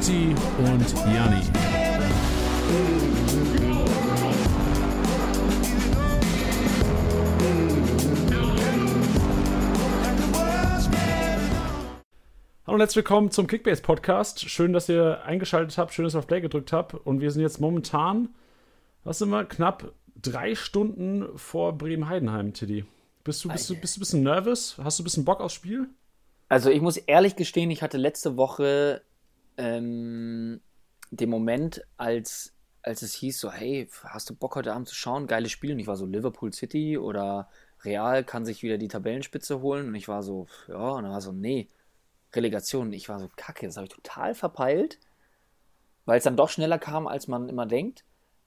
Titti und Janni. Hallo und herzlich willkommen zum Kickbase Podcast. Schön, dass ihr eingeschaltet habt, schön, dass ihr auf Play gedrückt habt. Und wir sind jetzt momentan, was sind wir, knapp drei Stunden vor Bremen-Heidenheim, Tiddy. Bist du, bist, du, bist du ein bisschen nervös? Hast du ein bisschen Bock aufs Spiel? Also ich muss ehrlich gestehen, ich hatte letzte Woche ähm, den Moment, als, als es hieß, so, hey, hast du Bock heute Abend zu schauen? Geiles Spiel. Und ich war so, Liverpool City oder Real kann sich wieder die Tabellenspitze holen. Und ich war so, ja, und dann war so, nee, Relegation. Und ich war so, kacke, das habe ich total verpeilt, weil es dann doch schneller kam, als man immer denkt.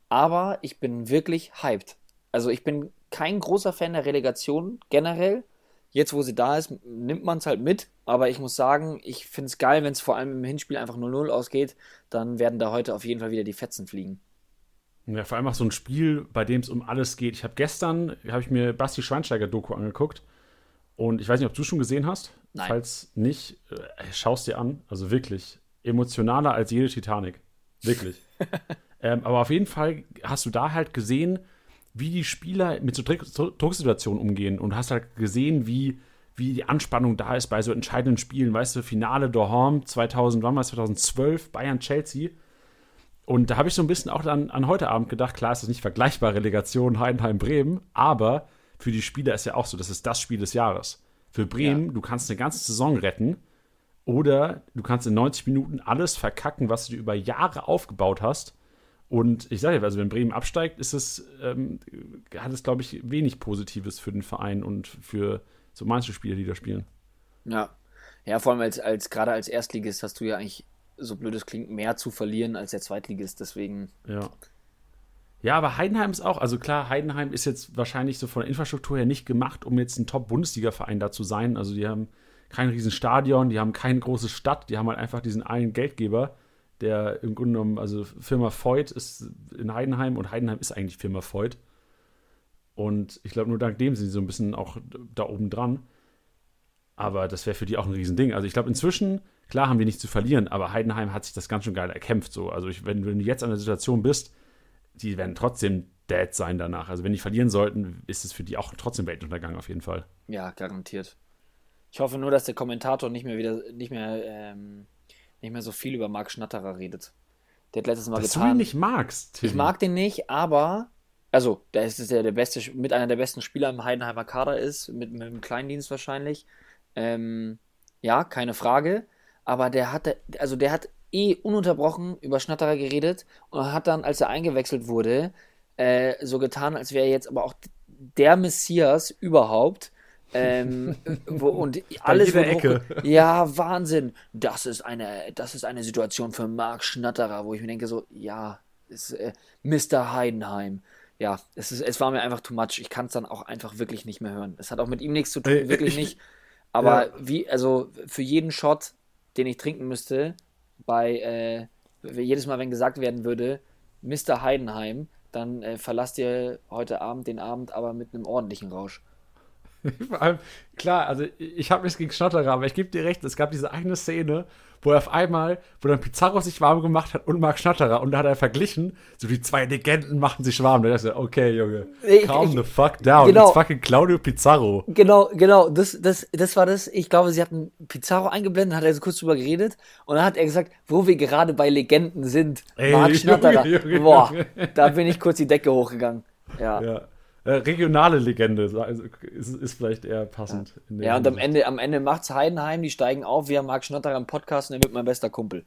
Aber ich bin wirklich hyped. Also ich bin kein großer Fan der Relegation generell. Jetzt, wo sie da ist, nimmt man es halt mit. Aber ich muss sagen, ich finde es geil, wenn es vor allem im Hinspiel einfach 0-0 ausgeht. Dann werden da heute auf jeden Fall wieder die Fetzen fliegen. Ja, vor allem auch so ein Spiel, bei dem es um alles geht. Ich habe gestern, habe ich mir Basti Schweinsteiger Doku angeguckt. Und ich weiß nicht, ob du schon gesehen hast. Nein. Falls nicht, äh, schaust dir an. Also wirklich emotionaler als jede Titanic. Wirklich. ähm, aber auf jeden Fall hast du da halt gesehen, wie die Spieler mit so Drucksituationen umgehen und hast halt gesehen, wie, wie die Anspannung da ist bei so entscheidenden Spielen. Weißt du, Finale Dorham 2000, wann war 2012, Bayern-Chelsea. Und da habe ich so ein bisschen auch an, an heute Abend gedacht, klar ist das nicht vergleichbar, Relegation Heidenheim-Bremen, aber für die Spieler ist ja auch so, das ist das Spiel des Jahres. Für Bremen, ja. du kannst eine ganze Saison retten oder du kannst in 90 Minuten alles verkacken, was du über Jahre aufgebaut hast und ich sage ja, also wenn Bremen absteigt, ist es, ähm, hat es, glaube ich, wenig Positives für den Verein und für so manche Spieler, die da spielen. Ja. Ja, vor allem als, als gerade als Erstligist hast du ja eigentlich, so blöd es klingt, mehr zu verlieren als der Zweitligist, deswegen. Ja. Ja, aber Heidenheim ist auch, also klar, Heidenheim ist jetzt wahrscheinlich so von der Infrastruktur her nicht gemacht, um jetzt ein Top-Bundesliga-Verein da zu sein. Also die haben kein riesen Stadion, die haben keine große Stadt, die haben halt einfach diesen einen Geldgeber der im Grunde genommen, also Firma Voigt ist in Heidenheim und Heidenheim ist eigentlich Firma Voigt. Und ich glaube, nur dank dem sind sie so ein bisschen auch da oben dran. Aber das wäre für die auch ein Riesending. Also ich glaube, inzwischen, klar haben wir nichts zu verlieren, aber Heidenheim hat sich das ganz schön geil erkämpft. So. Also ich, wenn, wenn du jetzt an der Situation bist, die werden trotzdem dead sein danach. Also wenn die verlieren sollten, ist es für die auch trotzdem Weltuntergang auf jeden Fall. Ja, garantiert. Ich hoffe nur, dass der Kommentator nicht mehr wieder, nicht mehr ähm, nicht mehr so viel über Marc Schnatterer redet. Der hat letztes Mal Dass getan. du ihn nicht magst. Tim. Ich mag den nicht, aber also, der ist der, der beste, mit einer der besten Spieler im Heidenheimer Kader ist, mit, mit dem Kleindienst wahrscheinlich. Ähm, ja, keine Frage. Aber der hat, also der hat eh ununterbrochen über Schnatterer geredet und hat dann, als er eingewechselt wurde, äh, so getan, als wäre er jetzt aber auch der Messias überhaupt ähm, wo, und alles wird Ecke. Ja, Wahnsinn. Das ist eine, das ist eine Situation für Marc Schnatterer, wo ich mir denke so, ja, ist, äh, Mr. Heidenheim. Ja, es, ist, es war mir einfach too much. Ich kann es dann auch einfach wirklich nicht mehr hören. Es hat auch mit ihm nichts zu tun, wirklich nicht. Aber ja. wie, also für jeden Shot, den ich trinken müsste, bei äh, jedes Mal, wenn gesagt werden würde, Mr. Heidenheim, dann äh, verlasst ihr heute Abend den Abend aber mit einem ordentlichen Rausch. Vor allem, klar, also ich habe nichts gegen Schnatterer, aber ich gebe dir recht, es gab diese eine Szene, wo er auf einmal, wo dann Pizarro sich warm gemacht hat und Marc Schnatterer und da hat er verglichen, so die zwei Legenden machen sich warm. Da dachte ich, okay, Junge, calm ich, the fuck down, genau, it's fucking Claudio Pizarro. Genau, genau, das, das, das war das, ich glaube, sie hatten Pizarro eingeblendet, hat er so kurz drüber geredet und dann hat er gesagt, wo wir gerade bei Legenden sind, Marc Schnatterer, Junge, Junge, boah, Junge. da bin ich kurz die Decke hochgegangen. Ja. ja. Äh, regionale Legende also, ist, ist, vielleicht eher passend. Ja, ja und am Ende, am Ende macht's Heidenheim, die steigen auf, wir haben Marc Schnatterer im Podcast und er wird mein bester Kumpel.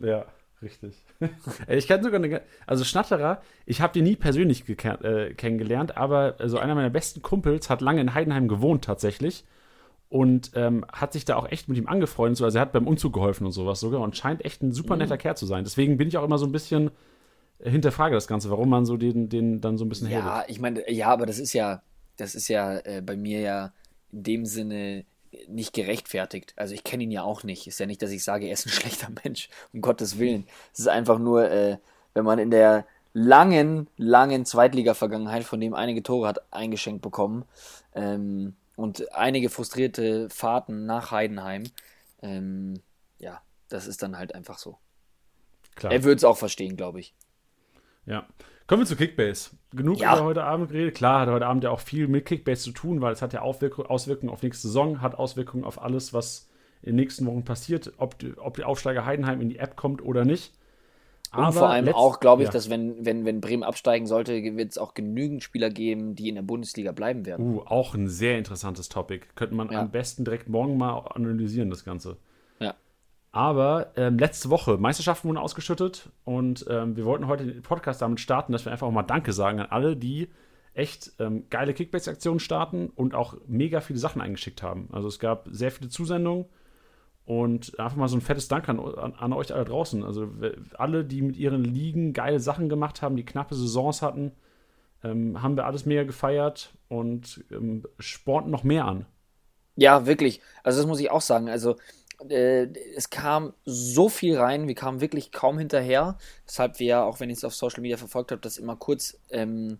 Ja, richtig. ich kann sogar eine, also Schnatterer, ich habe den nie persönlich äh, kennengelernt, aber also einer meiner besten Kumpels hat lange in Heidenheim gewohnt tatsächlich und ähm, hat sich da auch echt mit ihm angefreundet. Also er hat beim Umzug geholfen und sowas sogar und scheint echt ein super netter mhm. Kerl zu sein. Deswegen bin ich auch immer so ein bisschen hinterfrage das Ganze, warum man so den, den dann so ein bisschen Ja, hatet. ich meine, ja, aber das ist ja, das ist ja äh, bei mir ja in dem Sinne nicht gerechtfertigt. Also ich kenne ihn ja auch nicht. Ist ja nicht, dass ich sage, er ist ein schlechter Mensch, um Gottes Willen. Es ist einfach nur, äh, wenn man in der langen, langen Zweitliga-Vergangenheit, von dem einige Tore hat eingeschenkt bekommen ähm, und einige frustrierte Fahrten nach Heidenheim, ähm, ja, das ist dann halt einfach so. Klar. Er würde es auch verstehen, glaube ich. Ja. Kommen wir zu Kickbase. Genug Ja. über heute Abend geredet. Klar, hat heute Abend ja auch viel mit Kickbase zu tun, weil es hat ja Aufwirkung, Auswirkungen auf nächste Saison, hat Auswirkungen auf alles, was in den nächsten Wochen passiert, ob, die- ob der Aufsteiger Heidenheim in die App kommt oder nicht. Und vor allem auch, glaube ich, ja. dass wenn, wenn, wenn Bremen absteigen sollte, wird es auch genügend Spieler geben, die in der Bundesliga bleiben werden. Uh, auch ein sehr interessantes Topic. Könnte man Ja. am besten direkt morgen mal analysieren, das Ganze. Aber ähm, letzte Woche, Meisterschaften wurden ausgeschüttet und ähm, wir wollten heute den Podcast damit starten, dass wir einfach auch mal Danke sagen an alle, die echt ähm, geile Kickbase-Aktionen starten und auch mega viele Sachen eingeschickt haben. Also es gab sehr viele Zusendungen und einfach mal so ein fettes Dank an, an, an euch alle draußen. Also alle, die mit ihren Ligen geile Sachen gemacht haben, die knappe Saisons hatten, ähm, haben wir alles mega gefeiert und ähm, sporten noch mehr an. Ja, wirklich. Also das muss ich auch sagen. Also es kam so viel rein, wir kamen wirklich kaum hinterher, weshalb wir, ja, auch wenn ich es auf Social Media verfolgt habe, das immer kurz ähm,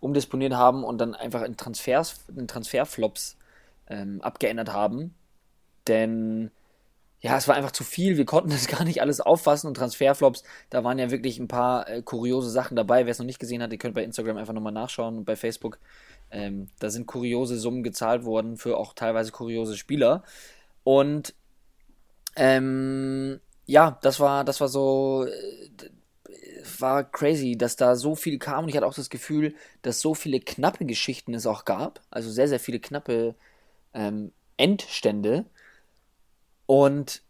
umdisponiert haben und dann einfach in Transfers, in Transferflops ähm, abgeändert haben. Denn ja, es war einfach zu viel, wir konnten das gar nicht alles auffassen und Transferflops, da waren ja wirklich ein paar äh, kuriose Sachen dabei. Wer es noch nicht gesehen hat, ihr könnt bei Instagram einfach nochmal nachschauen und bei Facebook. Ähm, da sind kuriose Summen gezahlt worden für auch teilweise kuriose Spieler. Und ähm, ja, das war, das war so, äh, war crazy, dass da so viel kam und ich hatte auch das Gefühl, dass so viele knappe Geschichten es auch gab. Also sehr, sehr viele knappe ähm, Endstände. Und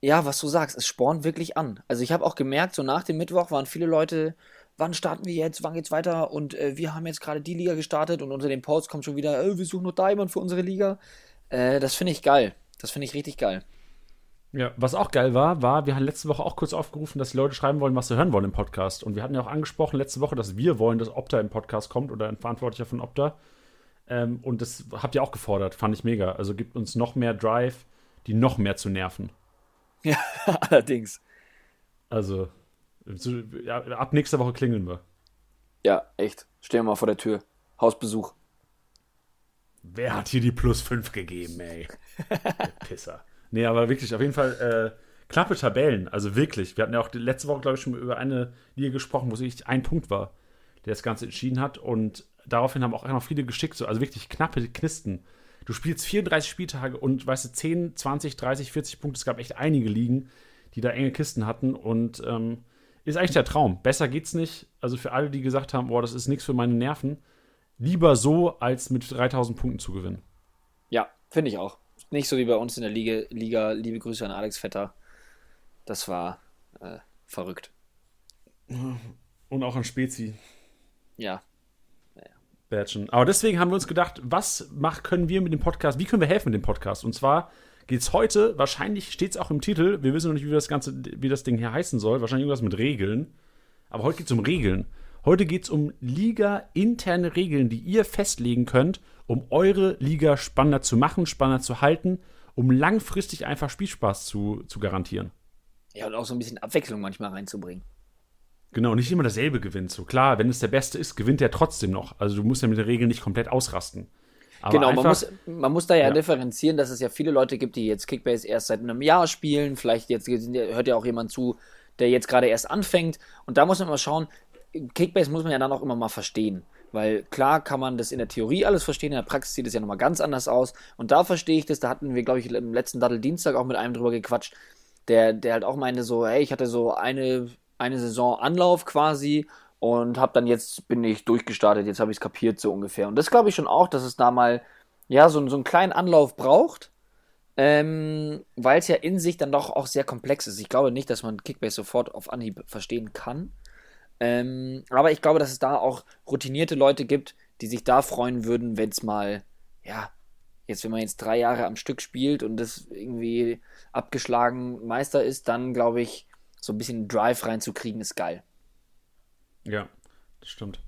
ja, was du sagst, es spornt wirklich an. Also ich habe auch gemerkt, so nach dem Mittwoch waren viele Leute, wann starten wir jetzt, wann geht's weiter? Und äh, wir haben jetzt gerade die Liga gestartet und unter dem Post kommt schon wieder, äh, wir suchen noch Diamond für unsere Liga. Äh, das finde ich geil. Das finde ich richtig geil. Ja, was auch geil war, war, wir haben letzte Woche auch kurz aufgerufen, dass die Leute schreiben wollen, was sie hören wollen im Podcast. Und wir hatten ja auch angesprochen letzte Woche, dass wir wollen, dass Opta im Podcast kommt oder ein Verantwortlicher von Opta. Ähm, und das habt ihr auch gefordert, fand ich mega. Also gibt uns noch mehr Drive, die noch mehr zu nerven. Ja, allerdings. Also, so, ja, ab nächster Woche klingeln wir. Ja, echt. Stehen wir mal vor der Tür. Hausbesuch. Wer hat hier die plus 5 gegeben, ey? Pisser. Nee, aber wirklich, auf jeden Fall äh, knappe Tabellen. Also wirklich. Wir hatten ja auch letzte Woche, glaube ich, schon über eine Liga gesprochen, wo es wirklich ein Punkt war, der das Ganze entschieden hat. Und daraufhin haben auch noch viele geschickt, so, also wirklich knappe Knisten. Du spielst 34 Spieltage und, weißt du, 10, 20, 30, 40 Punkte. Es gab echt einige Ligen, die da enge Kisten hatten. Und ähm, ist eigentlich der Traum. Besser geht's nicht. Also für alle, die gesagt haben, boah, das ist nichts für meine Nerven. Lieber so, als mit 3000 Punkten zu gewinnen. Ja, finde ich auch. Nicht so wie bei uns in der Liga. Liga. Liebe Grüße an Alex Vetter. Das war äh, verrückt. Und auch an Spezi. Ja. Batchen. Aber deswegen haben wir uns gedacht, was mach, können wir mit dem Podcast, wie können wir helfen mit dem Podcast? Und zwar geht es heute, wahrscheinlich steht es auch im Titel, wir wissen noch nicht, wie das Ganze, wie das Ding hier heißen soll, wahrscheinlich irgendwas mit Regeln. Aber heute geht es um Regeln. Heute geht es um Liga-interne Regeln, die ihr festlegen könnt, um eure Liga spannender zu machen, spannender zu halten, um langfristig einfach Spielspaß zu, zu garantieren. Ja, und auch so ein bisschen Abwechslung manchmal reinzubringen. Genau, nicht immer dasselbe gewinnt. So klar, wenn es der Beste ist, gewinnt er trotzdem noch. Also du musst ja mit der Regel nicht komplett ausrasten. Aber genau, man einfach- muss, man muss da ja, Ja. differenzieren, dass es ja viele Leute gibt, die jetzt Kickbase erst seit einem Jahr spielen. Vielleicht jetzt hört ja auch jemand zu, der jetzt gerade erst anfängt. Und da muss man mal schauen, Kickbase muss man ja dann auch immer mal verstehen. Weil klar kann man das in der Theorie alles verstehen, in der Praxis sieht es ja nochmal ganz anders aus. Und da verstehe ich das, da hatten wir, glaube ich, im letzten Dattel Dienstag auch mit einem drüber gequatscht, der, der halt auch meinte so, hey, ich hatte so eine, eine Saison Anlauf quasi und habe dann jetzt, bin ich durchgestartet, jetzt habe ich es kapiert so ungefähr. Und das glaube ich schon auch, dass es da mal, ja, so, so einen kleinen Anlauf braucht, ähm, weil es ja in sich dann doch auch sehr komplex ist. Ich glaube nicht, dass man Kickbase sofort auf Anhieb verstehen kann. Ähm, aber ich glaube, dass es da auch routinierte Leute gibt, die sich da freuen würden, wenn es mal, ja, jetzt, wenn man jetzt drei Jahre am Stück spielt und das irgendwie abgeschlagen Meister ist, dann glaube ich, so ein bisschen Drive reinzukriegen, ist geil. Ja, das stimmt.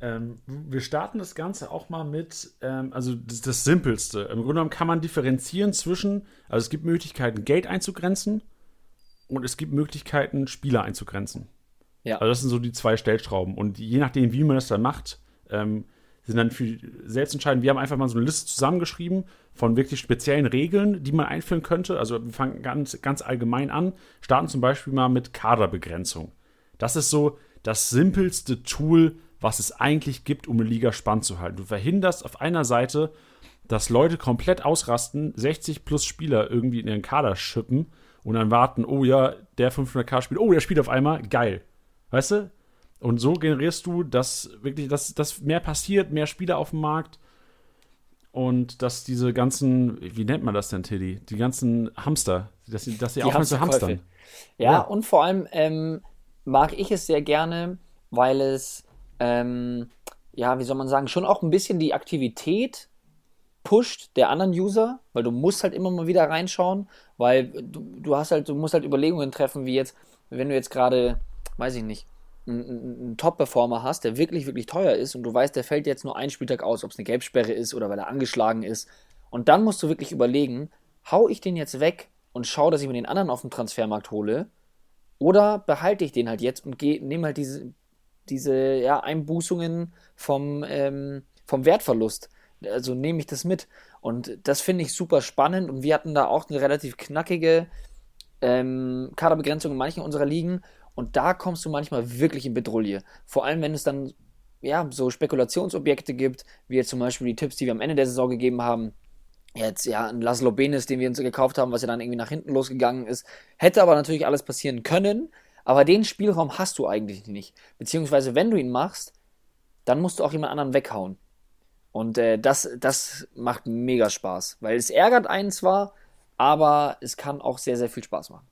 Ähm, wir starten das Ganze auch mal mit, ähm, also das, das Simpelste. Im Grunde genommen kann man differenzieren zwischen, also es gibt Möglichkeiten, Geld einzugrenzen und es gibt Möglichkeiten, Spieler einzugrenzen. Ja. Also das sind so die zwei Stellschrauben. Und je nachdem, wie man das dann macht, ähm, sind dann für selbst entscheidend. Wir haben einfach mal so eine Liste zusammengeschrieben von wirklich speziellen Regeln, die man einführen könnte. Also wir fangen ganz, ganz allgemein an, starten zum Beispiel mal mit Kaderbegrenzung. Das ist so das simpelste Tool, was es eigentlich gibt, um eine Liga spannend zu halten. Du verhinderst auf einer Seite, dass Leute komplett ausrasten, 60 plus Spieler irgendwie in ihren Kader schippen und dann warten, oh ja, der 500k spielt, oh, der spielt auf einmal, geil. Weißt du? Und so generierst du, dass wirklich, dass, dass mehr passiert, mehr Spieler auf dem Markt und dass diese ganzen, wie nennt man das denn, Tilly? Die ganzen Hamster, dass sie, dass sie aufhören zu hamstern. Ja, ja, und vor allem ähm, mag ich es sehr gerne, weil es, ähm, ja, wie soll man sagen, schon auch ein bisschen die Aktivität pusht der anderen User, weil du musst halt immer mal wieder reinschauen, weil du, du hast halt, du musst halt Überlegungen treffen, wie jetzt, wenn du jetzt gerade, weiß ich nicht, einen, Top-Performer hast, der wirklich, wirklich teuer ist und du weißt, der fällt jetzt nur einen Spieltag aus, ob es eine Gelbsperre ist oder weil er angeschlagen ist. Und dann musst du wirklich überlegen, hau ich den jetzt weg und schau, dass ich mir den anderen auf dem Transfermarkt hole oder behalte ich den halt jetzt und nehme halt diese, diese ja, Einbußungen vom, ähm, vom Wertverlust also nehme ich das mit. Und das finde ich super spannend. Und wir hatten da auch eine relativ knackige ähm, Kaderbegrenzung in manchen unserer Ligen. Und da kommst du manchmal wirklich in Bedrohung. Vor allem, wenn es dann ja, so Spekulationsobjekte gibt, wie jetzt zum Beispiel die Tipps, die wir am Ende der Saison gegeben haben. Jetzt ja, ein Laszlo Benes, den wir uns gekauft haben, was ja dann irgendwie nach hinten losgegangen ist. Hätte aber natürlich alles passieren können. Aber den Spielraum hast du eigentlich nicht. Beziehungsweise, wenn du ihn machst, dann musst du auch jemand anderen weghauen. Und äh, das, das macht mega Spaß, weil es ärgert einen zwar, aber es kann auch sehr, sehr viel Spaß machen.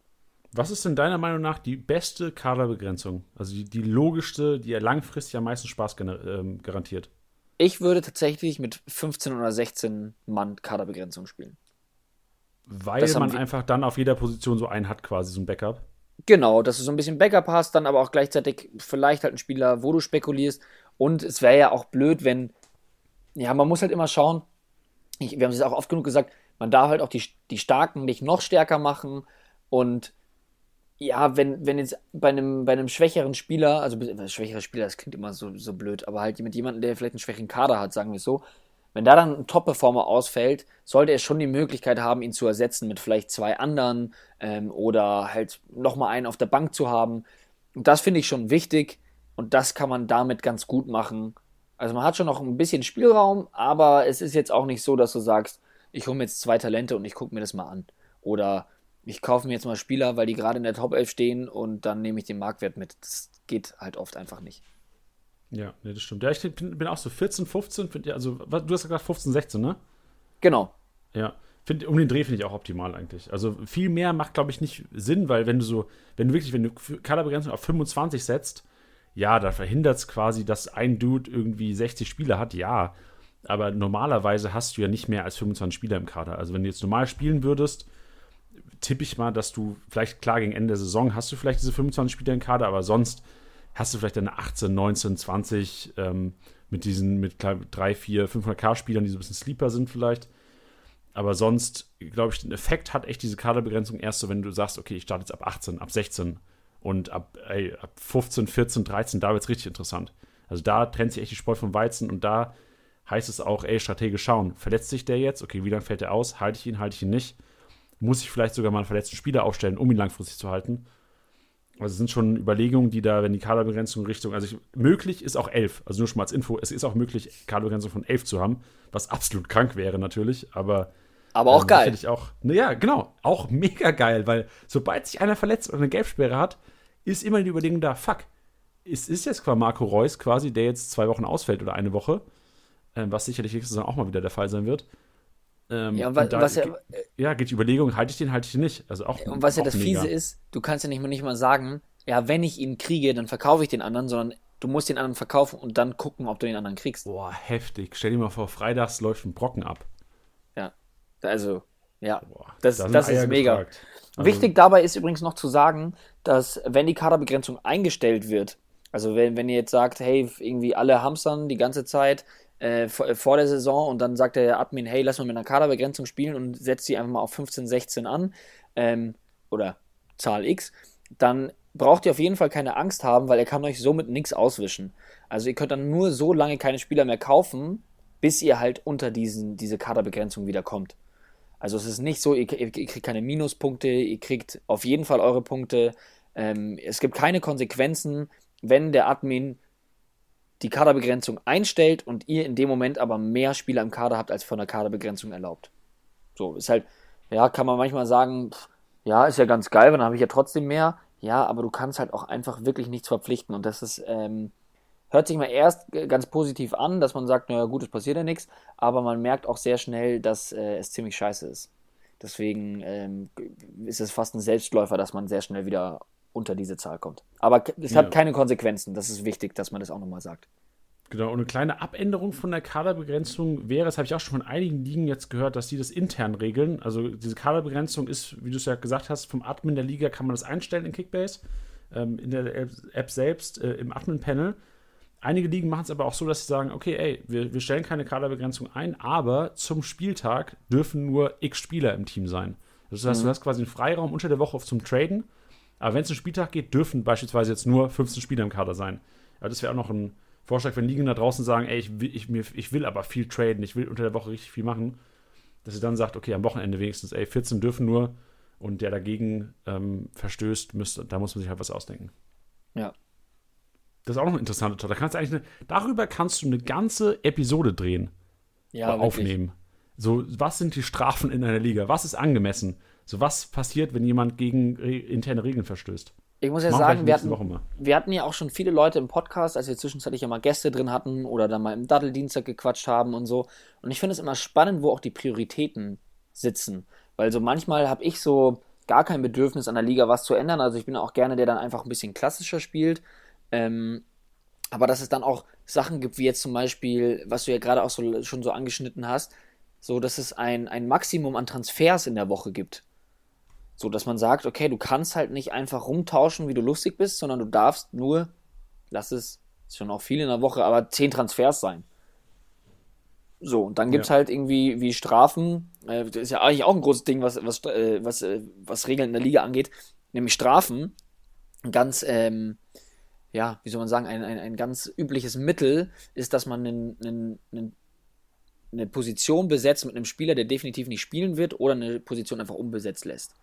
Was ist denn deiner Meinung nach die beste Kaderbegrenzung? Also die, die logischste, die ja langfristig am meisten Spaß ähm, garantiert? Ich würde tatsächlich mit 15 oder 16 Mann Kaderbegrenzung spielen. Weil man einfach dann auf jeder Position so einen hat, quasi so ein Backup. Genau, dass du so ein bisschen Backup hast, dann aber auch gleichzeitig vielleicht halt einen Spieler, wo du spekulierst. Und es wäre ja auch blöd, wenn ja, man muss halt immer schauen, ich, wir haben es auch oft genug gesagt, man darf halt auch die, die Starken nicht noch stärker machen und ja, wenn, wenn jetzt bei einem, bei einem schwächeren Spieler, also schwächerer Spieler, das klingt immer so, so blöd, aber halt mit jemandem, der vielleicht einen schwächeren Kader hat, sagen wir es so, wenn da dann ein Top-Performer ausfällt, sollte er schon die Möglichkeit haben, ihn zu ersetzen mit vielleicht zwei anderen ähm, oder halt nochmal einen auf der Bank zu haben. Und das finde ich schon wichtig und das kann man damit ganz gut machen. Also man hat schon noch ein bisschen Spielraum, aber es ist jetzt auch nicht so, dass du sagst, ich hole mir jetzt zwei Talente und ich gucke mir das mal an. Oder ich kaufe mir jetzt mal Spieler, weil die gerade in der Top 11 stehen und dann nehme ich den Marktwert mit. Das geht halt oft einfach nicht. Ja, nee, das stimmt. Ja, ich bin, bin auch so 14, 15, find, also du hast gesagt 15, 16, ne? Genau. Ja, find, um den Dreh finde ich auch optimal eigentlich. Also viel mehr macht, glaube ich, nicht Sinn, weil wenn du so, wenn du wirklich, wenn du Kaderbegrenzung auf 25 setzt, ja, da verhindert es quasi, dass ein Dude irgendwie 60 Spieler hat, ja. Aber normalerweise hast du ja nicht mehr als 25 Spieler im Kader. Also wenn du jetzt normal spielen würdest, tippe ich mal, dass du vielleicht klar gegen Ende der Saison hast du vielleicht diese 25 Spieler im Kader, aber sonst hast du vielleicht deine 18, 19, 20 ähm, mit diesen mit 3, 4, 500k Spielern, die so ein bisschen Sleeper sind vielleicht. Aber sonst, glaube ich, den Effekt hat echt diese Kaderbegrenzung erst so, wenn du sagst, okay, ich starte jetzt ab 18, ab 16 und ab, ey, ab 15, 14, 13, da wird es richtig interessant. Also da trennt sich echt die Spreu vom Weizen und da heißt es auch, ey, strategisch schauen. Verletzt sich der jetzt? Okay, wie lange fällt er aus? Halte ich ihn, halte ich ihn nicht? Muss ich vielleicht sogar mal einen verletzten Spieler aufstellen, um ihn langfristig zu halten? Also es sind schon Überlegungen, die da, wenn die Kaderbegrenzung Richtung, also ich, möglich ist auch elf. Also nur schon mal als Info, es ist auch möglich, Kaderbegrenzung von elf zu haben, was absolut krank wäre natürlich, aber aber auch ähm, geil. Auch, naja, genau, auch mega geil, weil sobald sich einer verletzt oder eine Gelbsperre hat, ist immer die Überlegung da, fuck, es ist jetzt quasi Marco Reus quasi, der jetzt zwei Wochen ausfällt oder eine Woche, ähm, was sicherlich nächste Saison auch mal wieder der Fall sein wird. Ähm, ja, und, und was ja, ja, geht die Überlegung, halte ich den, halte ich den nicht. Also auch, und was ja das mega. Fiese ist, du kannst ja nicht mal, nicht mal sagen, ja, wenn ich ihn kriege, dann verkaufe ich den anderen, sondern du musst den anderen verkaufen und dann gucken, ob du den anderen kriegst. Boah, heftig. Stell dir mal vor, freitags läuft ein Brocken ab. Ja, also, ja, Boah, das, da das ist mega. Also, Wichtig dabei ist übrigens noch zu sagen, dass wenn die Kaderbegrenzung eingestellt wird, also wenn, wenn ihr jetzt sagt, hey, irgendwie alle hamstern die ganze Zeit äh, vor, äh, vor, der Saison und dann sagt der Admin, hey, lass mal mit einer Kaderbegrenzung spielen und setzt sie einfach mal auf 15, 16 an ähm, oder Zahl X, dann braucht ihr auf jeden Fall keine Angst haben, weil er kann euch somit nichts auswischen. Also ihr könnt dann nur so lange keine Spieler mehr kaufen, bis ihr halt unter diesen, diese Kaderbegrenzung wieder kommt. Also es ist nicht so, ihr, ihr kriegt keine Minuspunkte, ihr kriegt auf jeden Fall eure Punkte. Ähm, es gibt keine Konsequenzen, wenn der Admin die Kaderbegrenzung einstellt und ihr in dem Moment aber mehr Spieler im Kader habt, als von der Kaderbegrenzung erlaubt. So, ist halt, ja, kann man manchmal sagen, pff, ja, ist ja ganz geil, dann habe ich ja trotzdem mehr. Ja, aber du kannst halt auch einfach wirklich nichts verpflichten. Und das ist, ähm, hört sich mal erst ganz positiv an, dass man sagt, naja gut, es passiert ja nichts, aber man merkt auch sehr schnell, dass äh, es ziemlich scheiße ist. Deswegen ähm, ist es fast ein Selbstläufer, dass man sehr schnell wieder unter diese Zahl kommt. Aber es ja. hat keine Konsequenzen, das ist wichtig, dass man das auch nochmal sagt. Genau, und eine kleine Abänderung von der Kaderbegrenzung wäre, das habe ich auch schon von einigen Ligen jetzt gehört, dass die das intern regeln. Also diese Kaderbegrenzung ist, wie du es ja gesagt hast, vom Admin der Liga kann man das einstellen in Kickbase, ähm, in der App selbst, äh, im Admin-Panel. Einige Ligen machen es aber auch so, dass sie sagen, okay, ey, wir, wir stellen keine Kaderbegrenzung ein, aber zum Spieltag dürfen nur x Spieler im Team sein. Das heißt, mhm. du hast quasi einen Freiraum unter der Woche zum Traden, aber wenn es einen Spieltag geht, dürfen beispielsweise jetzt nur 15 Spieler im Kader sein. Ja, das wäre auch noch ein Vorschlag, wenn Ligen da draußen sagen, ey, ich will, ich, mir, ich will aber viel traden, ich will unter der Woche richtig viel machen, dass sie dann sagt, okay, am Wochenende wenigstens, ey, 14 dürfen nur und der dagegen ähm, verstößt, müsste, da muss man sich halt was ausdenken. Ja. Das ist auch noch eine interessante Tour. Da kannst du eigentlich eine, darüber kannst du eine ganze Episode drehen. Ja, aufnehmen. So, was sind die Strafen in einer Liga? Was ist angemessen? So, was passiert, wenn jemand gegen interne Regeln verstößt? Ich muss ja sagen, wir hatten, wir hatten ja auch schon viele Leute im Podcast, als wir zwischenzeitlich ja mal Gäste drin hatten oder dann mal im Datteldienstag gequatscht haben und so. Und ich finde es immer spannend, wo auch die Prioritäten sitzen. Weil so manchmal habe ich so gar kein Bedürfnis an der Liga was zu ändern. Also ich bin auch gerne, der dann einfach ein bisschen klassischer spielt. Ähm, aber dass es dann auch Sachen gibt, wie jetzt zum Beispiel, was du ja gerade auch so, schon so angeschnitten hast, so dass es ein, ein Maximum an Transfers in der Woche gibt. So, dass man sagt, okay, du kannst halt nicht einfach rumtauschen, wie du lustig bist, sondern du darfst nur, lass es, ist schon auch viel in der Woche, aber zehn Transfers sein. So, und dann gibt es ja. halt irgendwie wie Strafen, äh, das ist ja eigentlich auch ein großes Ding, was, was, äh, was, äh, was Regeln in der Liga angeht, nämlich Strafen. Ganz, ähm, ja, wie soll man sagen, ein, ein, ein ganz übliches Mittel ist, dass man einen, einen, einen eine Position besetzt mit einem Spieler, der definitiv nicht spielen wird, oder eine Position einfach unbesetzt lässt.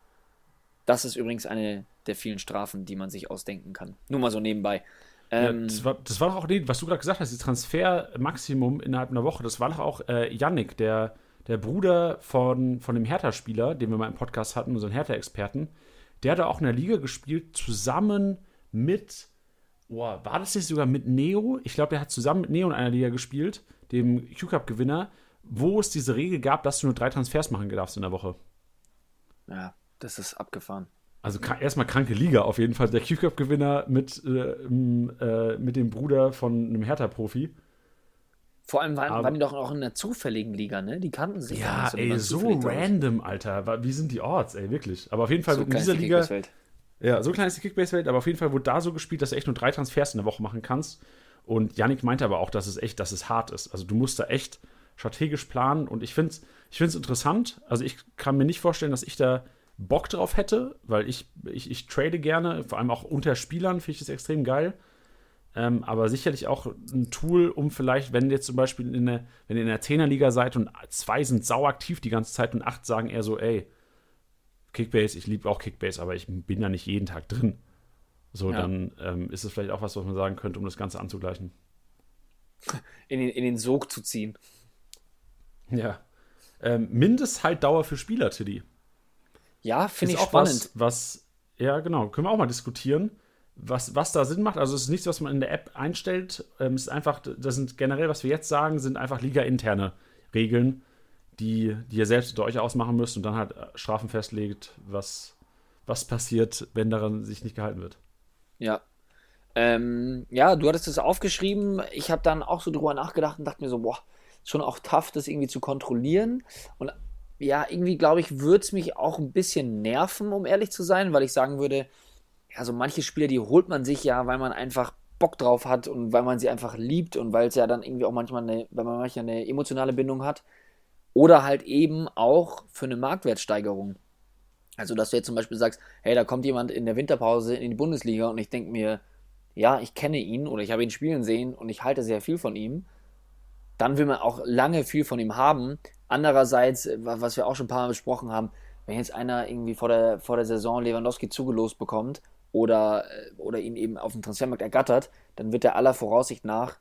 Das ist übrigens eine der vielen Strafen, die man sich ausdenken kann. Nur mal so nebenbei. Ähm, ja, das, war, das war doch auch, nee, was du gerade gesagt hast, das Transfermaximum innerhalb einer Woche, das war doch auch äh, Yannick, der, der Bruder von, von dem Hertha-Spieler, den wir mal im Podcast hatten, unseren Hertha-Experten. Der hat da auch in der Liga gespielt, zusammen mit, boah, war das nicht sogar mit Neo? Ich glaube, der hat zusammen mit Neo in einer Liga gespielt, dem Q-Cup-Gewinner, wo es diese Regel gab, dass du nur drei Transfers machen darfst in der Woche. Ja, das ist abgefahren. Also erstmal kranke Liga auf jeden Fall. Der Q-Cup-Gewinner mit, äh, äh, mit dem Bruder von einem Hertha-Profi. Vor allem waren, waren, die doch auch in einer zufälligen Liga, ne? Die kannten sich ja. Ja, ey, so random, aus. Alter. Wie sind die Orts, ey, wirklich. Aber auf jeden Fall so in dieser Liga. Ja, so klein ist die Kickbase-Welt, aber auf jeden Fall wurde da so gespielt, dass du echt nur drei Transfers in der Woche machen kannst. Und Yannick meinte aber auch, dass es echt, dass es hart ist. Also du musst da echt strategisch planen und ich finde es ich find's interessant. Also ich kann mir nicht vorstellen, dass ich da Bock drauf hätte, weil ich, ich, ich trade gerne, vor allem auch unter Spielern finde ich das extrem geil. Ähm, aber sicherlich auch ein Tool, um vielleicht, wenn ihr jetzt zum Beispiel in der, wenn ihr in der Zehnerliga seid und zwei sind sau aktiv die ganze Zeit und acht sagen eher so, ey, Kickbase, ich liebe auch Kickbase, aber ich bin da nicht jeden Tag drin. So, ja. dann ähm, ist es vielleicht auch was, was man sagen könnte, um das Ganze anzugleichen. In den, in den Sog zu ziehen. Ja. Ähm, Mindesthaltdauer für Spieler, Tiddy. Ja, finde ich auch spannend. Was, was, ja, genau, können wir auch mal diskutieren, was, was da Sinn macht. Also es ist nichts, was man in der App einstellt. Ähm, es ist einfach, das sind generell, was wir jetzt sagen, sind einfach liga-interne Regeln, die, die ihr selbst unter euch ausmachen müsst und dann halt äh, Strafen festlegt, was, was passiert, wenn daran sich nicht gehalten wird. Ja. Ähm, ja, du hattest es aufgeschrieben. Ich habe dann auch so drüber nachgedacht und dachte mir so, boah, schon auch tough, das irgendwie zu kontrollieren. Und ja, irgendwie glaube ich, würde es mich auch ein bisschen nerven, um ehrlich zu sein, weil ich sagen würde, ja, so manche Spieler, die holt man sich ja, weil man einfach Bock drauf hat und weil man sie einfach liebt und weil es ja dann irgendwie auch manchmal eine, weil man manchmal eine emotionale Bindung hat. Oder halt eben auch für eine Marktwertsteigerung. Also, dass du jetzt zum Beispiel sagst, hey, da kommt jemand in der Winterpause in die Bundesliga und ich denke mir, ja, ich kenne ihn oder ich habe ihn spielen sehen und ich halte sehr viel von ihm, dann will man auch lange viel von ihm haben. Andererseits, was wir auch schon ein paar Mal besprochen haben, wenn jetzt einer irgendwie vor der, vor der Saison Lewandowski zugelost bekommt oder, äh, oder ihn eben auf dem Transfermarkt ergattert, dann wird er aller Voraussicht nach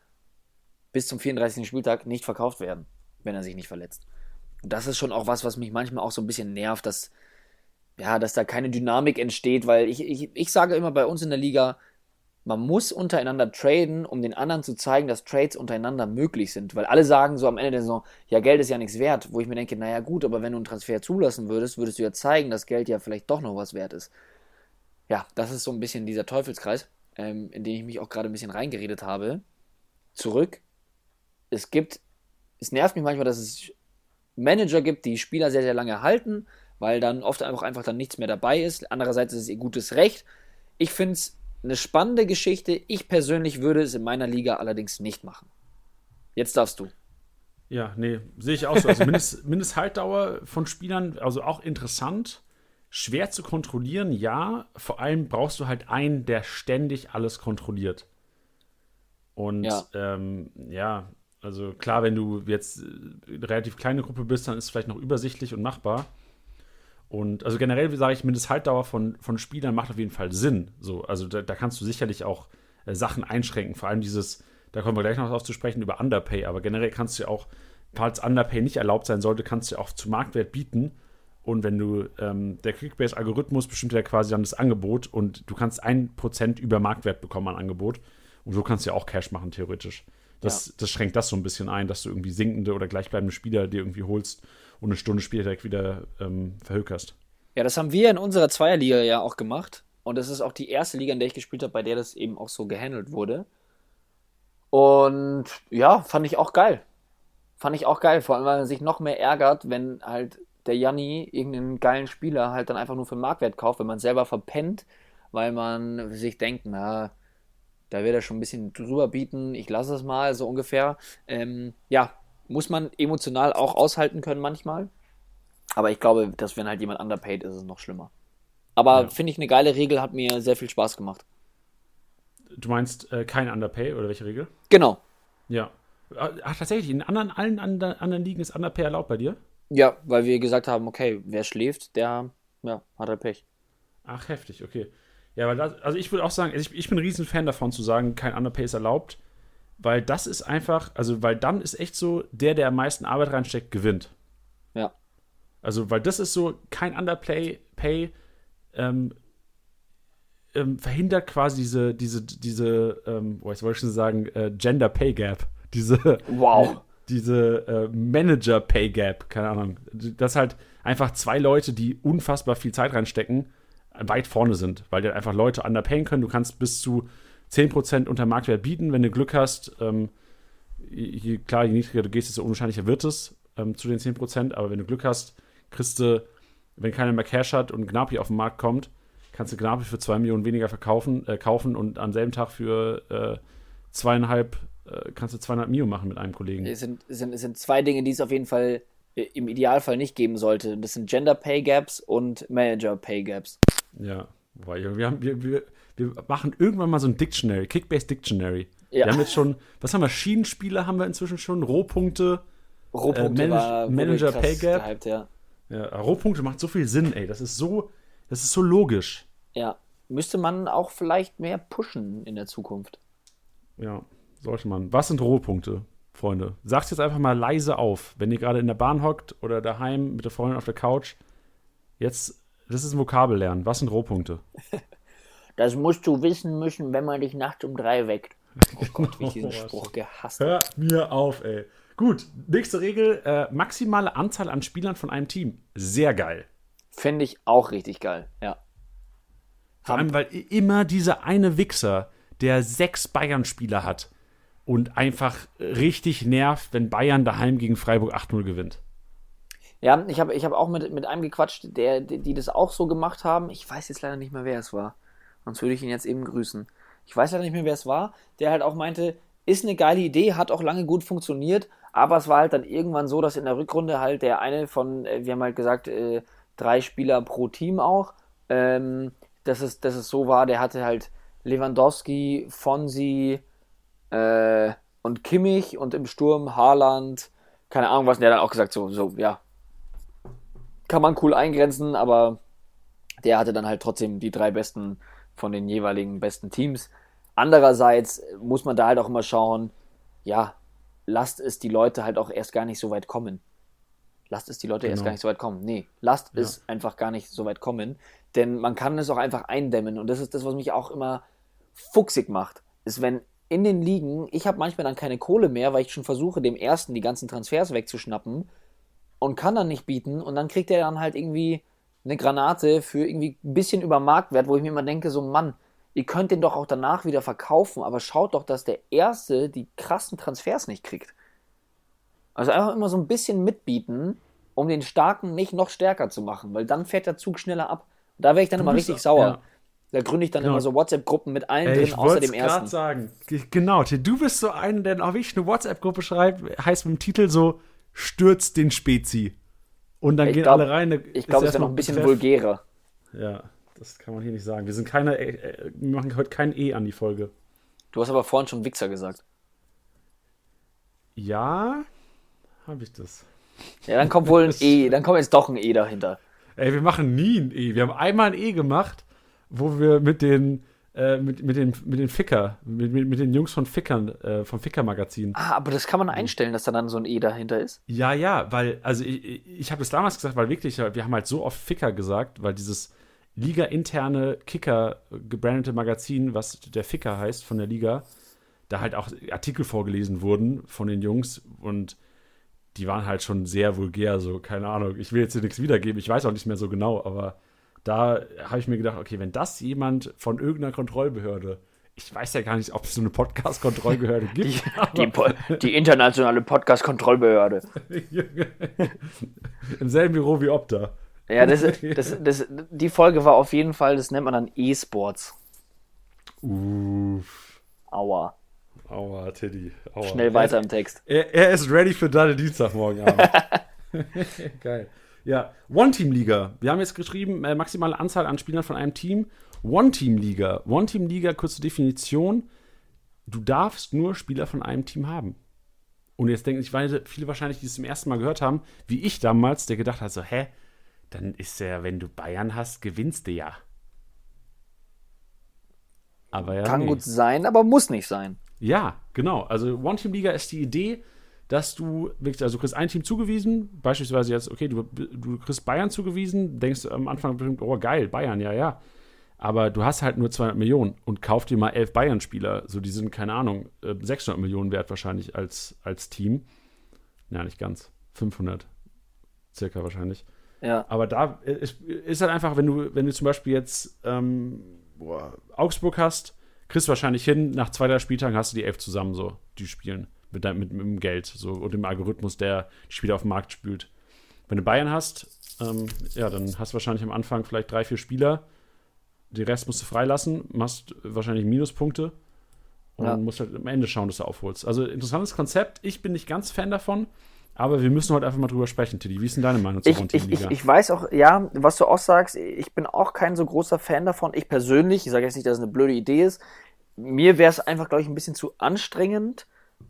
bis zum 34. Spieltag nicht verkauft werden, wenn er sich nicht verletzt. Und das ist schon auch was, was mich manchmal auch so ein bisschen nervt, dass, ja, dass da keine Dynamik entsteht, weil ich, ich, ich sage immer bei uns in der Liga, man muss untereinander traden, um den anderen zu zeigen, dass Trades untereinander möglich sind. Weil alle sagen so am Ende der Saison, ja, Geld ist ja nichts wert. Wo ich mir denke, naja, gut, aber wenn du einen Transfer zulassen würdest, würdest du ja zeigen, dass Geld ja vielleicht doch noch was wert ist. Ja, das ist so ein bisschen dieser Teufelskreis, ähm, in den ich mich auch gerade ein bisschen reingeredet habe. Zurück. Es gibt, es nervt mich manchmal, dass es Manager gibt, die Spieler sehr, sehr lange halten, weil dann oft einfach, einfach dann nichts mehr dabei ist. Andererseits ist es ihr gutes Recht. Ich finde es eine spannende Geschichte. Ich persönlich würde es in meiner Liga allerdings nicht machen. Jetzt darfst du. Ja, nee, sehe ich auch so. Also Mindest, Mindesthaltdauer von Spielern, also auch interessant. Schwer zu kontrollieren, ja. Vor allem brauchst du halt einen, der ständig alles kontrolliert. Und ja, ähm, ja also klar, wenn du jetzt eine relativ kleine Gruppe bist, dann ist es vielleicht noch übersichtlich und machbar. Und also generell sage ich, Mindesthaltdauer von, von Spielern macht auf jeden Fall Sinn. So, also da, da kannst du sicherlich auch äh, Sachen einschränken. Vor allem dieses, da kommen wir gleich noch drauf zu sprechen, über Underpay. Aber generell kannst du ja auch, falls Underpay nicht erlaubt sein sollte, kannst du ja auch zu Marktwert bieten. Und wenn du, ähm, der Clickbase-Algorithmus bestimmt ja quasi dann das Angebot und du kannst ein Prozent über Marktwert bekommen an Angebot. Und so kannst du ja auch Cash machen, theoretisch. Das, ja. das schränkt das so ein bisschen ein, dass du irgendwie sinkende oder gleichbleibende Spieler dir irgendwie holst und eine Stunde später direkt wieder ähm, verhökerst. Ja, das haben wir in unserer Zweierliga ja auch gemacht. Und das ist auch die erste Liga, in der ich gespielt habe, bei der das eben auch so gehandelt wurde. Und ja, fand ich auch geil. Fand ich auch geil, vor allem, weil man sich noch mehr ärgert, wenn halt der Janni irgendeinen geilen Spieler halt dann einfach nur für Marktwert kauft, wenn man selber verpennt, weil man sich denkt, na, da wird er schon ein bisschen drüber bieten, ich lasse es mal, so ungefähr. Ähm, ja, muss man emotional auch aushalten können manchmal. Aber ich glaube, dass wenn halt jemand underpaid ist, ist es noch schlimmer. Aber ja. finde ich eine geile Regel, hat mir sehr viel Spaß gemacht. Du meinst äh, kein Underpay oder welche Regel? Genau. Ja. Ach, tatsächlich, in anderen, allen anderen Ligen ist Underpay erlaubt bei dir? Ja, weil wir gesagt haben, okay, wer schläft, der ja, hat halt Pech. Ach, heftig, okay. Ja, weil das, also ich würde auch sagen, ich, ich bin ein Riesenfan davon zu sagen, kein Underpay ist erlaubt weil das ist einfach, also weil dann ist echt so, der, der am meisten Arbeit reinsteckt, gewinnt. Ja. Also, weil das ist so, kein Underplay, Pay, ähm, ähm, verhindert quasi diese, diese, diese, ähm, oh, jetzt wollte ich schon sagen, äh, Gender Pay Gap. Diese, wow. Diese äh, Manager Pay Gap, keine Ahnung. Dass halt einfach zwei Leute, die unfassbar viel Zeit reinstecken, weit vorne sind, weil die einfach Leute underpayen können. Du kannst bis zu 10% unter Marktwert bieten, wenn du Glück hast. Ähm, je, klar, je niedriger du gehst, desto unwahrscheinlicher wird es ähm, zu den 10%. Aber wenn du Glück hast, kriegst du, wenn keiner mehr Cash hat und Gnabry auf den Markt kommt, kannst du Gnabry für 2 Millionen weniger verkaufen, äh, kaufen und am selben Tag für äh, zweieinhalb, äh, kannst du zweieinhalb Millionen machen mit einem Kollegen. Es sind, es sind, es sind zwei Dinge, die es auf jeden Fall äh, im Idealfall nicht geben sollte. Das sind Gender Pay Gaps und Manager Pay Gaps. Ja, weil wir haben, wir, wir, wir machen irgendwann mal so ein Dictionary, Kickbase Dictionary. Ja. Wir haben jetzt schon, was haben wir, Schienenspiele haben wir inzwischen schon, Rohpunkte, Rohpunkte äh, Manage, Manager Pay Gap. Gehypt, ja. ja, Rohpunkte macht so viel Sinn, ey. Das ist so, das ist so logisch. Ja, müsste man auch vielleicht mehr pushen in der Zukunft. Ja, sollte man. Was sind Rohpunkte, Freunde? Sagt jetzt einfach mal leise auf, wenn ihr gerade in der Bahn hockt oder daheim mit der Freundin auf der Couch. Jetzt, das ist ein Vokabellernen. Was sind Rohpunkte? Das musst du wissen müssen, wenn man dich nachts um drei weckt. Oh Gott, wie ich diesen Spruch gehasst habe. Hör mir auf, ey. Gut, nächste Regel: äh, maximale Anzahl an Spielern von einem Team. Sehr geil. Finde ich auch richtig geil, ja. Vor allem, weil immer dieser eine Wichser, der sechs Bayern-Spieler hat und einfach richtig nervt, wenn Bayern daheim gegen Freiburg 8-0 gewinnt. Ja, ich habe ich hab auch mit, mit einem gequatscht, der, die, die das auch so gemacht haben. Ich weiß jetzt leider nicht mehr, wer es war. Sonst würde ich ihn jetzt eben grüßen. Ich weiß leider nicht mehr, wer es war, der halt auch meinte, ist eine geile Idee, hat auch lange gut funktioniert, aber es war halt dann irgendwann so, dass in der Rückrunde halt der eine von, äh, wir haben halt gesagt, äh, drei Spieler pro Team auch. Ähm, dass, es, dass es so war, der hatte halt Lewandowski, Fonsi äh, und Kimmich und im Sturm Haaland, keine Ahnung was, und der dann auch gesagt, so, so, ja, kann man cool eingrenzen, aber der hatte dann halt trotzdem die drei besten von den jeweiligen besten Teams. Andererseits muss man da halt auch immer schauen, ja, lasst es die Leute halt auch erst gar nicht so weit kommen. Lasst es die Leute genau. erst gar nicht so weit kommen. Nee, lasst ja. es einfach gar nicht so weit kommen. Denn man kann es auch einfach eindämmen. Und das ist das, was mich auch immer fuchsig macht. Ist, wenn in den Ligen, ich habe manchmal dann keine Kohle mehr, weil ich schon versuche, dem ersten die ganzen Transfers wegzuschnappen und kann dann nicht bieten. Und dann kriegt er dann halt irgendwie eine Granate für irgendwie ein bisschen über Marktwert, wo ich mir immer denke, so Mann, ihr könnt den doch auch danach wieder verkaufen, aber schaut doch, dass der Erste die krassen Transfers nicht kriegt. Also einfach immer so ein bisschen mitbieten, um den Starken nicht noch stärker zu machen, weil dann fährt der Zug schneller ab. Da wäre ich dann du immer richtig sauer. Ja. Da gründe ich dann genau. immer so WhatsApp-Gruppen mit allen Ey, drin, außer dem ersten. Ich sagen. Genau, du bist so einer, der auch wirklich eine WhatsApp-Gruppe schreibt, heißt mit dem Titel so, stürzt den Spezi. Und dann ich gehen glaub, alle rein. Ich glaube, es ist ja noch ein bisschen vulgärer. Ja, das kann man hier nicht sagen. Wir sind keine, äh, äh, wir machen heute kein E an die Folge. Du hast aber vorhin schon Wichser gesagt. Ja, habe ich das. Ja, dann kommt wohl ein E, dann kommt jetzt doch ein E dahinter. Ey, wir machen nie ein E. Wir haben einmal ein E gemacht, wo wir mit den, äh, mit, mit, den, mit den Ficker, mit, mit, mit den Jungs von Fickern, äh, vom Ficker-Magazin. Ah, aber das kann man einstellen, dass da dann so ein E dahinter ist? Ja, ja, weil, also ich, ich habe das damals gesagt, weil wirklich, wir haben halt so oft Ficker gesagt, weil dieses Liga-interne Kicker gebrandete Magazin, was der Ficker heißt von der Liga, da halt auch Artikel vorgelesen wurden von den Jungs und die waren halt schon sehr vulgär, so, keine Ahnung. Ich will jetzt hier nichts wiedergeben, ich weiß auch nicht mehr so genau, aber da habe ich mir gedacht, okay, wenn das jemand von irgendeiner Kontrollbehörde, ich weiß ja gar nicht, ob es so eine Podcast-Kontrollbehörde gibt. Die, die, die, internationale Podcast-Kontrollbehörde. Im selben Büro wie Opta. Ja, das, das, das, die Folge war auf jeden Fall, das nennt man dann E-Sports. Uff. Aua. Aua, Teddy. Aua. Schnell weiter im Text. Er, er ist ready für deine Dienstagmorgen Geil. Ja, One-Team-Liga. Wir haben jetzt geschrieben, äh, maximale Anzahl an Spielern von einem Team. One-Team-Liga. One-Team-Liga, kurze Definition. Du darfst nur Spieler von einem Team haben. Und jetzt denken sich viele wahrscheinlich, die es zum ersten Mal gehört haben, wie ich damals, der gedacht hat, so, hä, dann ist ja, wenn du Bayern hast, gewinnst du ja. Aber ja. Kann nee. gut sein, aber muss nicht sein. Ja, genau. Also One-Team-Liga ist die Idee, dass du wirklich, also du kriegst ein Team zugewiesen, beispielsweise jetzt, okay, du, du kriegst Bayern zugewiesen, denkst am Anfang bestimmt, oh geil, Bayern, ja, ja. Aber du hast halt nur 200 Millionen und kauf dir mal elf Bayern-Spieler, so die sind, keine Ahnung, 600 äh, Millionen wert wahrscheinlich als, als Team. Ja, nicht ganz. 500 circa wahrscheinlich. Ja. Aber da ist, ist halt einfach, wenn du, wenn du zum Beispiel jetzt ähm, boah, Augsburg hast, kriegst du wahrscheinlich hin, nach zwei, drei Spieltagen hast du die elf zusammen so, die spielen. Mit, mit, mit dem Geld so, und dem Algorithmus, der die Spieler auf den Markt spült. Wenn du Bayern hast, ähm, ja, dann hast du wahrscheinlich am Anfang vielleicht drei, vier Spieler. Den Rest musst du freilassen, machst wahrscheinlich Minuspunkte und ja. musst halt am Ende schauen, dass du aufholst. Also interessantes Konzept. Ich bin nicht ganz Fan davon. Aber wir müssen heute einfach mal drüber sprechen, Tilly. Wie ist denn deine Meinung zur ich, ich, ich, ich weiß auch, ja, was du auch sagst, ich bin auch kein so großer Fan davon. Ich persönlich, ich sage jetzt nicht, dass es eine blöde Idee ist. Mir wäre es einfach, glaube ich, ein bisschen zu anstrengend.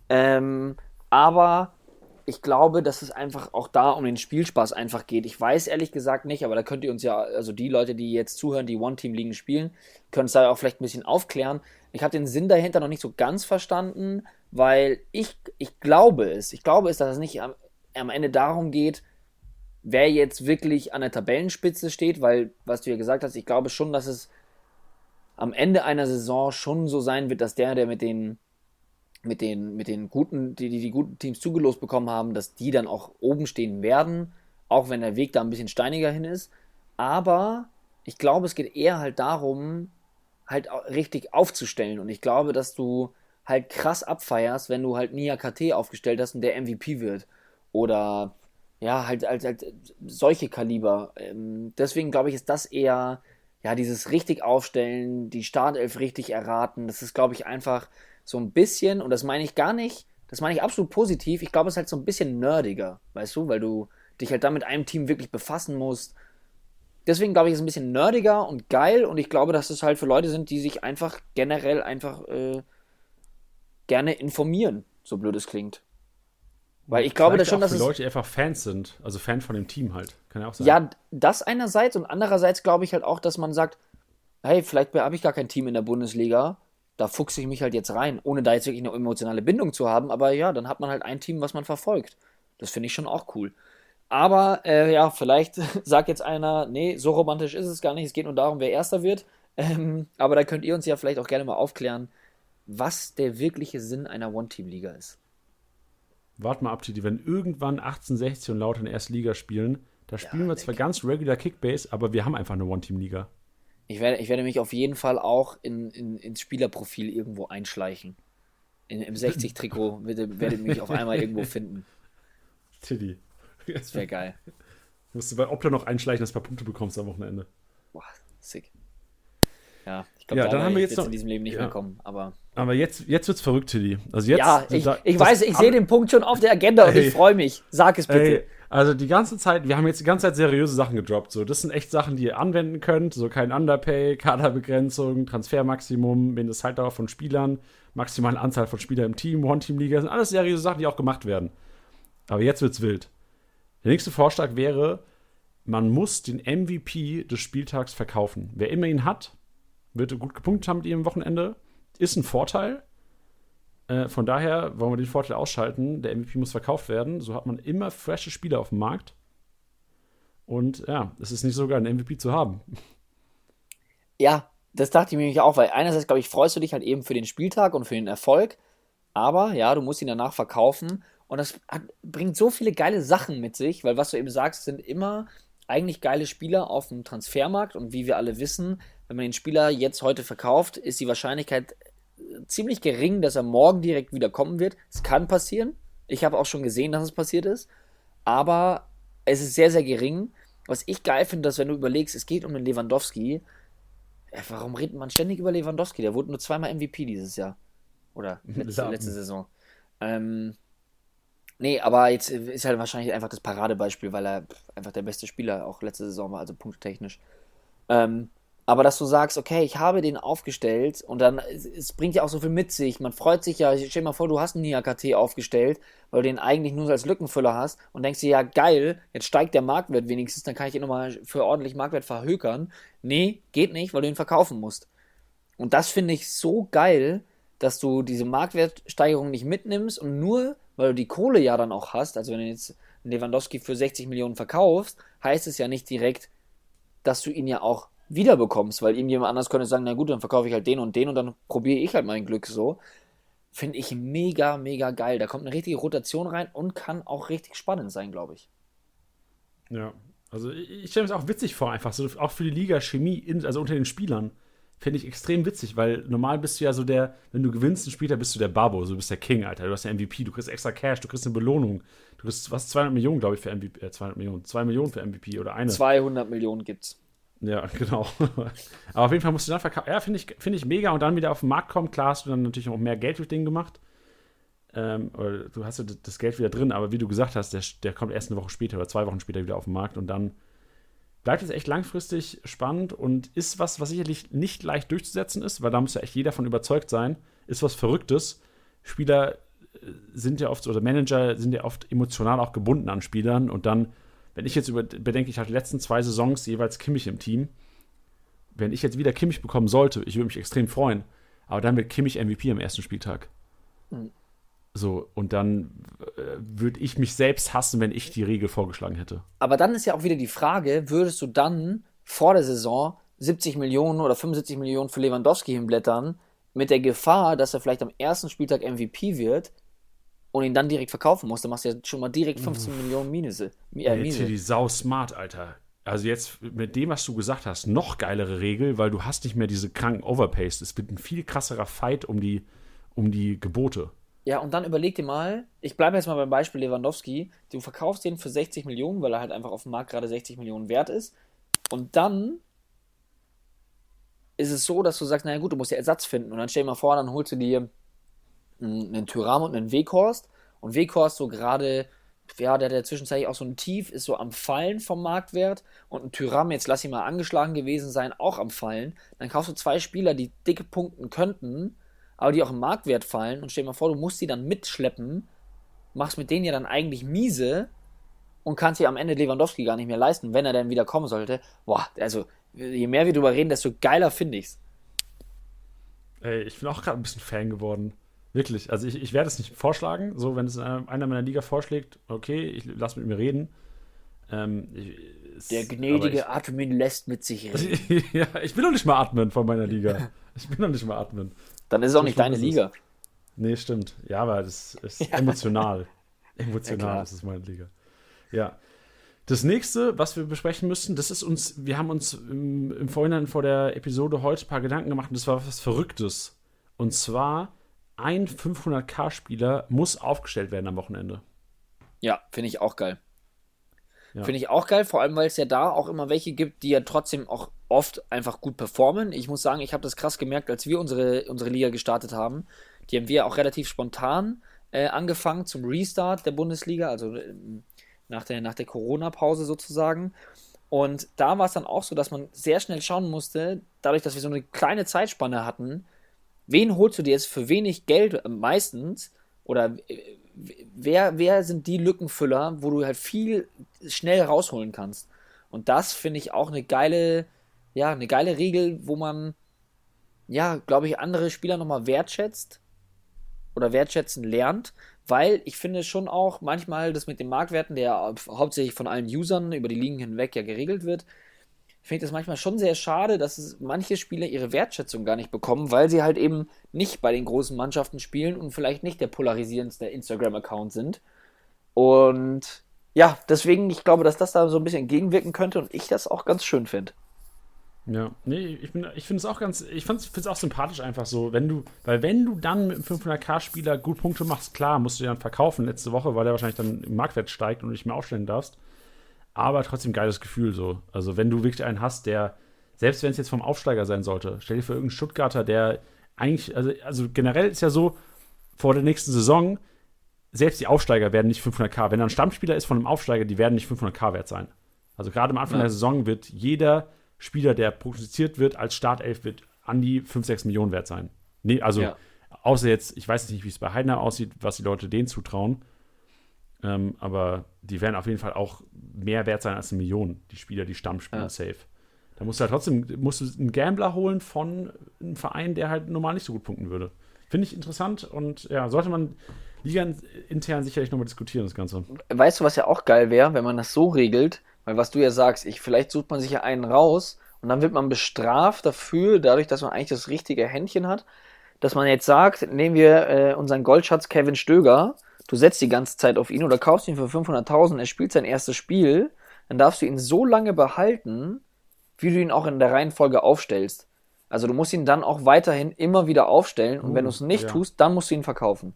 Ähm, aber ich glaube, dass es einfach auch da um den Spielspaß einfach geht. Ich weiß ehrlich gesagt nicht, aber da könnt ihr uns ja, also die Leute, die jetzt zuhören, die One-Team-Ligen spielen, können es da auch vielleicht ein bisschen aufklären. Ich habe den Sinn dahinter noch nicht so ganz verstanden, weil ich, ich glaube es, ich glaube es, dass es nicht am, am Ende darum geht, wer jetzt wirklich an der Tabellenspitze steht, weil, was du ja gesagt hast, ich glaube schon, dass es am Ende einer Saison schon so sein wird, dass der, der mit den, mit den, mit den guten, die, die die guten Teams zugelost bekommen haben, dass die dann auch oben stehen werden, auch wenn der Weg da ein bisschen steiniger hin ist. Aber ich glaube, es geht eher halt darum, halt richtig aufzustellen. Und ich glaube, dass du halt krass abfeierst, wenn du halt Nia KT aufgestellt hast und der MVP wird. Oder ja, halt, halt, halt solche Kaliber. Ähm, deswegen glaube ich, ist das eher, ja, dieses richtig aufstellen, die Startelf richtig erraten. Das ist, glaube ich, einfach so ein bisschen, und das meine ich gar nicht, das meine ich absolut positiv. Ich glaube, es ist halt so ein bisschen nerdiger, weißt du, weil du dich halt da mit einem Team wirklich befassen musst deswegen glaube ich, ist es ein bisschen nerdiger und geil und ich glaube, dass es halt für Leute sind, die sich einfach generell einfach äh, gerne informieren, so blöd es klingt. Weil ich glaube das schon, dass für. Leute, die einfach Fans sind, also Fan von dem Team halt. Kann ja auch sein. Ja, das einerseits und andererseits glaube ich halt auch, dass man sagt, hey, vielleicht habe ich gar kein Team in der Bundesliga, da fuchse ich mich halt jetzt rein, ohne da jetzt wirklich eine emotionale Bindung zu haben, aber ja, dann hat man halt ein Team, was man verfolgt. Das finde ich schon auch cool. Aber äh, ja, vielleicht sagt jetzt einer, nee, so romantisch ist es gar nicht, es geht nur darum, wer Erster wird. Ähm, aber da könnt ihr uns ja vielleicht auch gerne mal aufklären, was der wirkliche Sinn einer One-Team-Liga ist. Wart mal ab, Titi, wenn irgendwann 1860 und Laut in der ersten Liga spielen, da spielen wir zwar ganz regular Kickbase, aber wir haben einfach eine One-Team-Liga. Ich werde, ich werde mich auf jeden Fall auch in, in, ins Spielerprofil irgendwo einschleichen. In, Im 60-Trikot werde, werde mich auf einmal irgendwo finden. Titi. Das wäre geil. Musst du bei Opla noch einschleichen, dass du ein paar Punkte bekommst am Wochenende. Boah, sick. Ja, ich glaube, Ja, da dann haben wir jetzt noch- in diesem Leben nicht ja. mehr kommen. Aber Aber jetzt, jetzt wird's verrückt, Tilly. Also jetzt, ja, ich, ich weiß, ich sehe den Punkt schon auf der Agenda und Ey. ich freue mich. Sag es bitte. Ey, also die ganze Zeit, wir haben jetzt die ganze Zeit seriöse Sachen gedroppt. So, das sind echt Sachen, die ihr anwenden könnt. So kein Underpay, Kaderbegrenzung, Transfermaximum, Mindesthaltdauer von Spielern, maximale Anzahl von Spielern im Team, One-Team-Liga. Das sind alles seriöse Sachen, die auch gemacht werden. Aber jetzt wird's wild. Der nächste Vorschlag wäre, man muss den MVP des Spieltags verkaufen. Wer immer ihn hat, wird gut gepunktet haben mit ihm am Wochenende. Ist ein Vorteil. Äh, von daher wollen wir den Vorteil ausschalten. Der MVP muss verkauft werden. So hat man immer frische Spieler auf dem Markt. Und ja, es ist nicht so geil, einen MVP zu haben. Ja, das dachte ich mir nämlich auch, weil einerseits, glaube ich, freust du dich halt eben für den Spieltag und für den Erfolg, aber ja, du musst ihn danach verkaufen und das hat, bringt so viele geile Sachen mit sich, weil was du eben sagst, sind immer eigentlich geile Spieler auf dem Transfermarkt und wie wir alle wissen, wenn man den Spieler jetzt heute verkauft, ist die Wahrscheinlichkeit ziemlich gering, dass er morgen direkt wieder kommen wird. Es kann passieren. Ich habe auch schon gesehen, dass es passiert ist. Aber es ist sehr, sehr gering. Was ich geil finde, dass wenn du überlegst, es geht um den Lewandowski, äh, warum redet man ständig über Lewandowski? Der wurde nur zweimal MVP dieses Jahr. Oder letzte, letzte Saison. Ähm, nee, aber jetzt ist halt wahrscheinlich einfach das Paradebeispiel, weil er einfach der beste Spieler auch letzte Saison war, also punkttechnisch. Ähm, aber dass du sagst, okay, ich habe den aufgestellt und dann, es, bringt ja auch so viel mit sich. Man freut sich ja, stell dir mal vor, du hast einen NIAKT aufgestellt, weil du den eigentlich nur als Lückenfüller hast und denkst dir, ja geil, jetzt steigt der Marktwert wenigstens, dann kann ich ihn nochmal für ordentlich Marktwert verhökern. Nee, geht nicht, weil du ihn verkaufen musst. Und das finde ich so geil, dass du diese Marktwertsteigerung nicht mitnimmst und nur, weil du die Kohle ja dann auch hast, also wenn du jetzt Lewandowski für 60 Millionen verkaufst, heißt es ja nicht direkt, dass du ihn ja auch wiederbekommst, weil irgendjemand anders könnte sagen, na gut, dann verkaufe ich halt den und den und dann probiere ich halt mein Glück so. Finde ich mega, mega geil. Da kommt eine richtige Rotation rein und kann auch richtig spannend sein, glaube ich. Ja. Also ich, stelle mir das auch witzig vor, einfach so, auch für die Liga Chemie, in, also unter den Spielern. Finde ich extrem witzig, weil normal bist du ja so der, wenn du gewinnst einen Spieltag, bist du der Babo, so du bist der King, Alter. Du hast der MVP, du kriegst extra Cash, du kriegst eine Belohnung. Du kriegst was, 200 Millionen, glaube ich, für MVP, äh, 200 Millionen, 2 Millionen für MVP oder eine. 200 Millionen gibt's. Ja, genau. Aber auf jeden Fall musst du dann verkaufen. Ja, finde ich, find ich mega. Und dann wieder auf den Markt kommen. Klar hast du dann natürlich auch mehr Geld durch den gemacht. Ähm, oder du hast ja das- Geld wieder drin. Aber wie du gesagt hast, der, der kommt erst eine Woche später oder zwei Wochen später wieder auf den Markt. Und dann bleibt es echt langfristig spannend und ist was, was sicherlich nicht leicht durchzusetzen ist, weil da muss ja echt jeder von überzeugt sein. Ist was Verrücktes. Spieler äh, sind ja oft, oder Manager sind ja oft emotional auch gebunden an Spielern. Und dann wenn ich jetzt über, bedenke, ich hatte die letzten zwei Saisons jeweils Kimmich im Team. Wenn ich jetzt wieder Kimmich bekommen sollte, ich würde mich extrem freuen. Aber dann wird Kimmich MVP am ersten Spieltag. Mhm. So, und dann äh, würde ich mich selbst hassen, wenn ich die Regel vorgeschlagen hätte. Aber dann ist ja auch wieder die Frage, würdest du dann vor der Saison 70 Millionen oder 75 Millionen für Lewandowski hinblättern, mit der Gefahr, dass er vielleicht am ersten Spieltag MVP wird und ihn dann direkt verkaufen muss, dann machst du ja schon mal direkt 15 Millionen Minus. Äh, Miese. die sau smart, Alter. Also jetzt mit dem, was du gesagt hast, noch geilere Regel, weil du hast nicht mehr diese kranken Overpays. Es wird ein viel krasserer Fight um die, um die Gebote. Ja, und dann überleg dir mal, ich bleibe jetzt mal beim Beispiel Lewandowski, du verkaufst den für 60 Millionen, weil er halt einfach auf dem Markt gerade 60 Millionen wert ist. Und dann ist es so, dass du sagst, naja gut, du musst ja Ersatz finden. Und dann stell dir mal vor, dann holst du dir einen Tyram und einen Weghorst. Und Weghorst so gerade ja, der hat ja zwischenzeitlich auch so ein Tief, ist so am Fallen vom Marktwert und ein Tyram, jetzt lass ihn mal angeschlagen gewesen sein, auch am Fallen. Dann kaufst du zwei Spieler, die dicke punkten könnten, aber die auch im Marktwert fallen und stell dir mal vor, du musst die dann mitschleppen, machst mit denen ja dann eigentlich miese und kannst dir am Ende Lewandowski gar nicht mehr leisten, wenn er dann wieder kommen sollte. Boah, also je mehr wir drüber reden, desto geiler finde ich's. Ey, ich bin auch gerade ein bisschen Fan geworden. Wirklich. Also ich, ich werde es nicht vorschlagen. So, wenn es einer meiner Liga vorschlägt, okay, ich lasse mit mir reden. Ähm, ich, es, Der gnädige ich, Admin lässt mit sich reden. ja, ich bin doch nicht mal Admin von meiner Liga. Ich bin doch nicht mal Admin. Dann ist es auch nicht deine Liga. Nee, stimmt. Ja, aber das ist ja. emotional. Emotional ja, ist es meine Liga. Ja. Das nächste, was wir besprechen müssen, das ist uns, wir haben uns im, im Vorhinein vor der Episode heute ein paar Gedanken gemacht und das war was Verrücktes. Und zwar, ein 500k-Spieler muss aufgestellt werden am Wochenende. Ja, finde ich auch geil. Ja. Finde ich auch geil, vor allem weil es ja da auch immer welche gibt, die ja trotzdem auch oft einfach gut performen. Ich muss sagen, ich habe das krass gemerkt, als wir unsere, unsere Liga gestartet haben. Die haben wir auch relativ spontan äh, angefangen zum Restart der Bundesliga, also äh, nach der, nach der Corona-Pause sozusagen. Und da war es dann auch so, dass man sehr schnell schauen musste, dadurch, dass wir so eine kleine Zeitspanne hatten, wen holst du dir jetzt für wenig Geld meistens? Oder äh, wer, wer sind die Lückenfüller, wo du halt viel schnell rausholen kannst? Und das finde ich auch eine geile, ja, eine geile Regel, wo man, ja, glaube ich, andere Spieler nochmal wertschätzt oder wertschätzen lernt, weil ich finde schon auch manchmal das mit den Marktwerten, der hauptsächlich von allen Usern über die Ligen hinweg ja geregelt wird, finde ich das manchmal schon sehr schade, dass manche Spieler ihre Wertschätzung gar nicht bekommen, weil sie halt eben nicht bei den großen Mannschaften spielen und vielleicht nicht der polarisierendste Instagram-Account sind. Und ja, deswegen, ich glaube, dass das da so ein bisschen entgegenwirken könnte und ich das auch ganz schön finde. Ja, nee, ich, ich finde es auch ganz, ich finde es auch sympathisch einfach so, wenn du, weil wenn du dann mit einem 500k-Spieler gut Punkte machst, klar, musst du den dann verkaufen letzte Woche, weil der wahrscheinlich dann im Marktwert steigt und du nicht mehr aufstellen darfst aber trotzdem geiles Gefühl so. Also wenn du wirklich einen hast, der, selbst wenn es jetzt vom Aufsteiger sein sollte, stell dir für irgendeinen Stuttgarter, der eigentlich, also, also generell ist ja so, vor der nächsten Saison, selbst die Aufsteiger werden nicht 500k. Wenn er ein Stammspieler ist von einem Aufsteiger, die werden nicht 500k wert sein. Also gerade am Anfang ja. der Saison wird jeder Spieler, der prognostiziert wird als Startelf, wird an die 5, 6 Millionen wert sein. Nee, also ja. außer jetzt, ich weiß jetzt nicht, wie es bei Heidner aussieht, was die Leute denen zutrauen. Ähm, aber die werden auf jeden Fall auch mehr wert sein als eine Million, die Spieler, die Stammspieler ja. safe. Da musst du halt trotzdem musst du einen Gambler holen von einem Verein, der halt normal nicht so gut punkten würde. Finde ich interessant und ja, sollte man Liga intern sicherlich nochmal diskutieren, das Ganze. Weißt du, was ja auch geil wäre, wenn man das so regelt, weil was du ja sagst, ich, vielleicht sucht man sich ja einen raus und dann wird man bestraft dafür, dadurch, dass man eigentlich das richtige Händchen hat, dass man jetzt sagt, nehmen wir äh, unseren Goldschatz Kevin Stöger, du setzt die ganze Zeit auf ihn oder kaufst ihn für 500.000, er spielt sein erstes Spiel, dann darfst du ihn so lange behalten, wie du ihn auch in der Reihenfolge aufstellst. Also du musst ihn dann auch weiterhin immer wieder aufstellen und uh, wenn du es nicht ja. tust, dann musst du ihn verkaufen.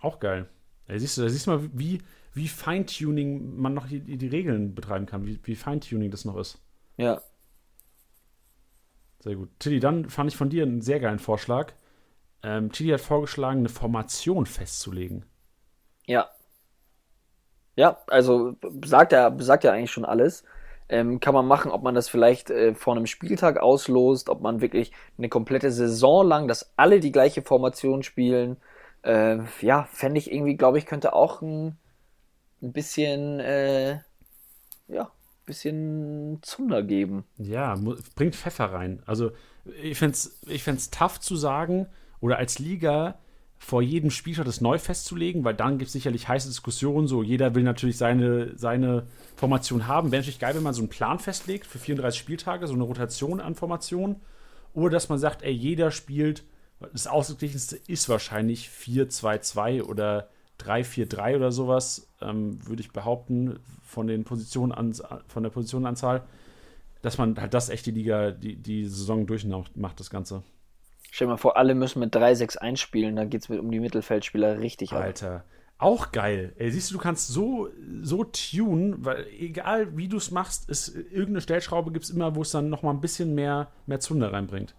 Auch geil. Da siehst du, da siehst du mal, wie, wie Feintuning man noch die, die Regeln betreiben kann, wie, wie Feintuning das noch ist. Ja. Sehr gut. Tilly, dann fand ich von dir einen sehr geilen Vorschlag. Ähm, Tilly hat vorgeschlagen, eine Formation festzulegen. Ja. Ja, also sagt er, sagt ja eigentlich schon alles. Ähm, kann man machen, ob man das vielleicht äh, vor einem Spieltag auslost, ob man wirklich eine komplette Saison lang, dass alle die gleiche Formation spielen. Äh, ja, fände ich irgendwie, glaube ich, könnte auch ein, ein bisschen, äh, ja, bisschen Zunder geben. Ja, bringt Pfeffer rein. Also ich fände es ich tough zu sagen oder als Liga vor jedem Spieltag das neu festzulegen, weil dann gibt es sicherlich heiße Diskussionen. So, jeder will natürlich seine, seine Formation haben. Wäre natürlich geil, wenn man so einen Plan festlegt für 34 Spieltage, so eine Rotation an Formationen. Oder dass man sagt, ey, jeder spielt, das Ausgeglichenste ist wahrscheinlich 4-2-2 oder 3-4-3 oder sowas, ähm, würde ich behaupten, von, den Positionen an, von der Positionenanzahl, dass man halt das echt die Liga, die, die Saison durchmacht, das Ganze. Stell dir mal vor, alle müssen mit 3-6 spielen, dann geht es um die Mittelfeldspieler richtig ab. Alter. Auch geil. Ey, siehst du, du kannst so, so tunen, weil egal wie du es machst, ist, irgendeine Stellschraube gibt es immer, wo es dann nochmal ein bisschen mehr, mehr Zunder reinbringt.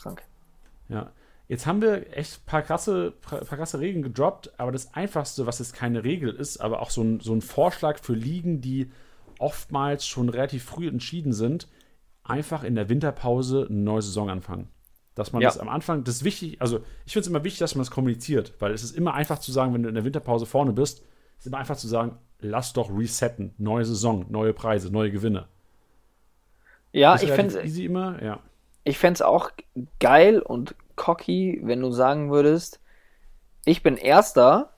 Krank. Ja. jetzt haben wir echt ein paar krasse, paar krasse Regeln gedroppt, aber das Einfachste, was jetzt keine Regel ist, aber auch so ein, so ein Vorschlag für Ligen, die oftmals schon relativ früh entschieden sind, einfach in der Winterpause eine neue Saison anfangen. Dass man ja. das am Anfang, das ist wichtig, also ich finde es immer wichtig, dass man das kommuniziert, weil es ist immer einfach zu sagen, wenn du in der Winterpause vorne bist, ist immer einfach zu sagen, lass doch resetten, neue Saison, neue Preise, neue Gewinne. Ja, ich fände es immer, ja. Ich fände es auch geil und cocky, wenn du sagen würdest, ich bin Erster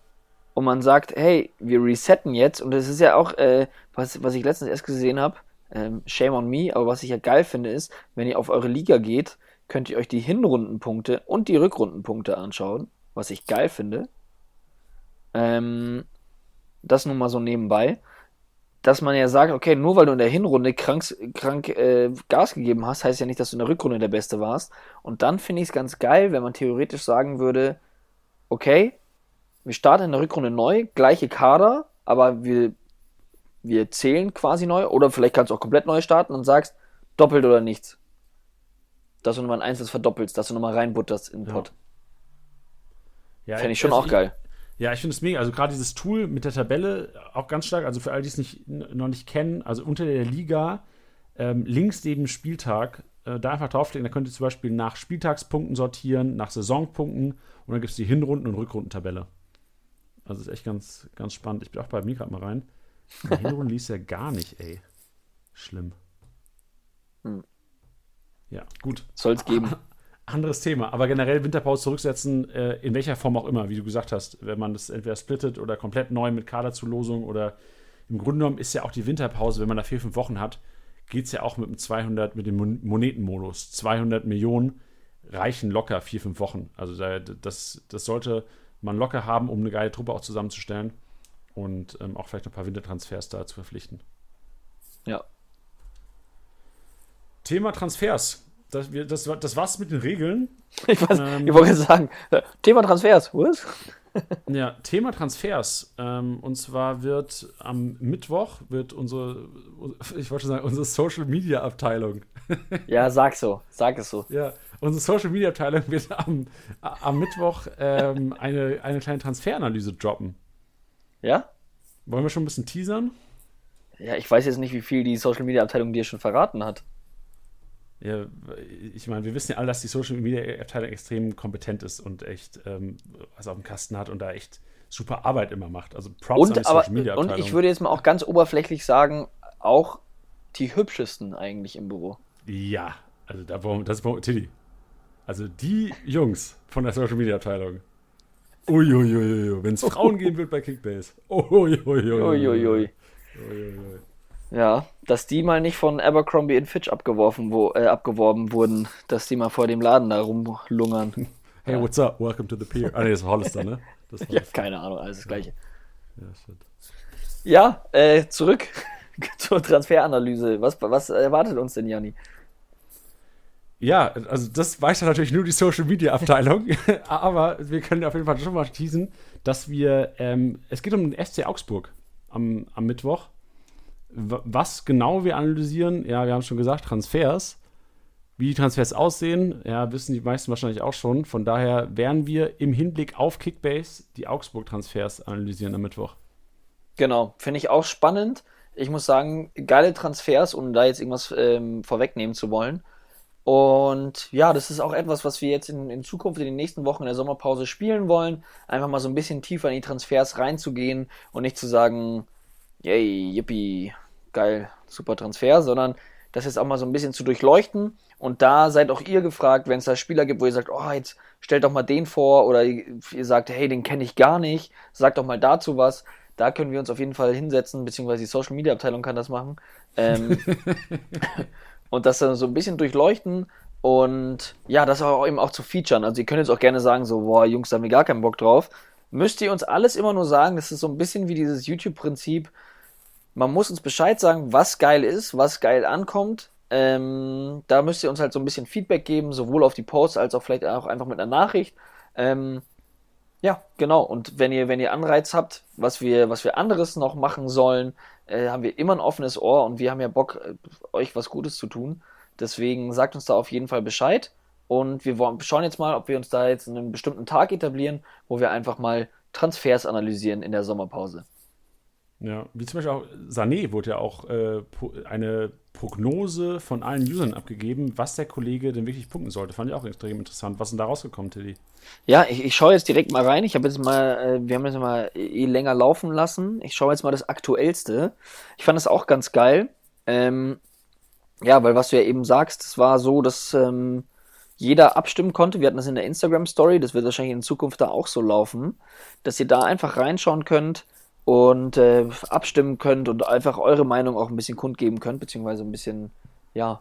und man sagt, hey, wir resetten jetzt und das ist ja auch, äh, was, was ich letztens erst gesehen habe, ähm, shame on me, aber was ich ja geil finde ist, wenn ihr auf eure Liga geht, könnt ihr euch die Hinrundenpunkte und die Rückrundenpunkte anschauen, was ich geil finde. Ähm, das nun mal so nebenbei dass man ja sagt, okay, nur weil du in der Hinrunde krank, krank äh, Gas gegeben hast, heißt ja nicht, dass du in der Rückrunde der Beste warst. Und dann finde ich es ganz geil, wenn man theoretisch sagen würde, okay, wir starten in der Rückrunde neu, gleiche Kader, aber wir, wir zählen quasi neu. Oder vielleicht kannst du auch komplett neu starten und sagst, doppelt oder nichts. Dass du nochmal ein Einzelnes verdoppelst, dass du nochmal reinbutterst in den Pot. Ja, Fände ich schon also auch geil. Ja, ich finde es mega. Also gerade dieses Tool mit der Tabelle auch ganz stark. Also für all die es nicht, noch nicht kennen, also unter der Liga ähm, links neben Spieltag äh, da einfach draufklicken. Da könnt ihr zum Beispiel nach Spieltagspunkten sortieren, nach Saisonpunkten und dann gibt es die Hinrunden- und Rückrundentabelle. Also ist echt ganz, ganz spannend. Ich bin auch bei mir gerade mal rein. Die Hinrunden liest ja gar nicht, ey. Schlimm. Hm. Ja, gut. Soll es geben. anderes Thema. Aber generell Winterpause zurücksetzen, äh, in welcher Form auch immer, wie du gesagt hast. Wenn man das entweder splittet oder komplett neu mit Kaderzulosung oder im Grunde genommen ist ja auch die Winterpause, wenn man da vier, fünf Wochen hat, geht es ja auch mit dem 200, mit dem Monetenmodus. 200 Millionen reichen locker vier, fünf Wochen. Also das, das sollte man locker haben, um eine geile Truppe auch zusammenzustellen und ähm, auch vielleicht ein paar Wintertransfers da zu verpflichten. Ja. Thema Transfers das, wir, das, das war's mit den Regeln. Ich, weiß, ähm, ich wollte sagen, Thema Transfers, was? ja, Thema Transfers. Ähm, und zwar wird am Mittwoch wird unsere, ich wollte schon sagen, unsere Social Media Abteilung. ja, sag so, sag es so. Ja, unsere Social Media Abteilung wird am, am Mittwoch ähm, eine, eine kleine Transferanalyse droppen. Ja? Wollen wir schon ein bisschen teasern? Ja, ich weiß jetzt nicht, wie viel die Social Media Abteilung dir schon verraten hat. Ja, ich meine, wir wissen ja alle, dass die Social Media Abteilung extrem kompetent ist und echt ähm, was auf dem Kasten hat und da echt super Arbeit immer macht. Also Props und, an die aber, Social Media Abteilung. Und ich würde jetzt mal auch ganz oberflächlich sagen, auch die hübschesten eigentlich im Büro. Ja, also da das ist Tilly. Also die Jungs von der Social Media Abteilung. Uiuiui, wenn es Frauen gehen wird bei Kickbase. Uiuiui. Uiuiui. Ja, dass die mal nicht von Abercrombie in Fitch abgeworfen, wo, äh, abgeworben wurden, dass die mal vor dem Laden da rumlungern. Hey, ja. what's up? Welcome to the pier. Ah, nee, das ist Hollister, ne? Das ja, keine Ahnung, alles das Gleiche. Ja. Ja, äh, zurück zur Transferanalyse. Was, was erwartet uns denn, Janni? Ja, also das weiß ja natürlich nur die Social Media Abteilung, aber wir können auf jeden Fall schon mal teasen, dass wir, ähm, es geht um den SC Augsburg am, am Mittwoch was genau wir analysieren, ja, wir haben schon gesagt, Transfers. Wie die Transfers aussehen, ja, wissen die meisten wahrscheinlich auch schon. Von daher werden wir im Hinblick auf Kickbase die Augsburg-Transfers analysieren am Mittwoch. Genau, finde ich auch spannend. Ich muss sagen, geile Transfers, um da jetzt irgendwas ähm, vorwegnehmen zu wollen. Und ja, das ist auch etwas, was wir jetzt in, in, Zukunft in den nächsten Wochen in der Sommerpause spielen wollen. Einfach mal so ein bisschen tiefer in die Transfers reinzugehen und nicht zu sagen, yay, yippie, geil, super Transfer, sondern das jetzt auch mal so ein bisschen zu durchleuchten. Und da seid auch ihr gefragt, wenn es da Spieler gibt, wo ihr sagt, oh, jetzt stellt doch mal den vor oder ihr sagt, hey, den kenne ich gar nicht, sagt doch mal dazu was. Da können wir uns auf jeden Fall hinsetzen, beziehungsweise die Social Media Abteilung kann das machen. Ähm, und das dann so ein bisschen durchleuchten und ja, das auch eben auch zu featuren. Also ihr könnt jetzt auch gerne sagen, so, boah, Jungs, da haben wir gar keinen Bock drauf. Müsst ihr uns alles immer nur sagen, das ist so ein bisschen wie dieses YouTube-Prinzip, man muss uns Bescheid sagen, was geil ist, was geil ankommt. Ähm, da müsst ihr uns halt so ein bisschen Feedback geben, sowohl auf die Posts als auch vielleicht auch einfach mit einer Nachricht. Ähm, ja, genau. Und wenn ihr, wenn ihr Anreiz habt, was wir, was wir anderes noch machen sollen, äh, haben wir immer ein offenes Ohr und wir haben ja Bock, äh, euch was Gutes zu tun. Deswegen sagt uns da auf jeden Fall Bescheid. Und wir schauen jetzt mal, ob wir uns da jetzt einen bestimmten Tag etablieren, wo wir einfach mal Transfers analysieren in der Sommerpause. Ja, wie zum Beispiel auch Sané wurde ja auch äh, eine Prognose von allen Usern abgegeben, was der Kollege denn wirklich punkten sollte. Fand ich auch extrem interessant. Was ist denn da rausgekommen, Tilly? Ja, ich, ich schaue jetzt direkt mal rein. Ich habe jetzt mal, äh, wir haben jetzt mal eh länger laufen lassen. Ich schaue jetzt mal das Aktuellste. Ich fand das auch ganz geil. Ähm, ja, weil was du ja eben sagst, es war so, dass ähm, jeder abstimmen konnte. Wir hatten das in der Instagram Story. Das wird wahrscheinlich in Zukunft da auch so laufen, dass ihr da einfach reinschauen könnt und äh, abstimmen könnt und einfach eure Meinung auch ein bisschen kundgeben könnt, beziehungsweise ein bisschen, ja,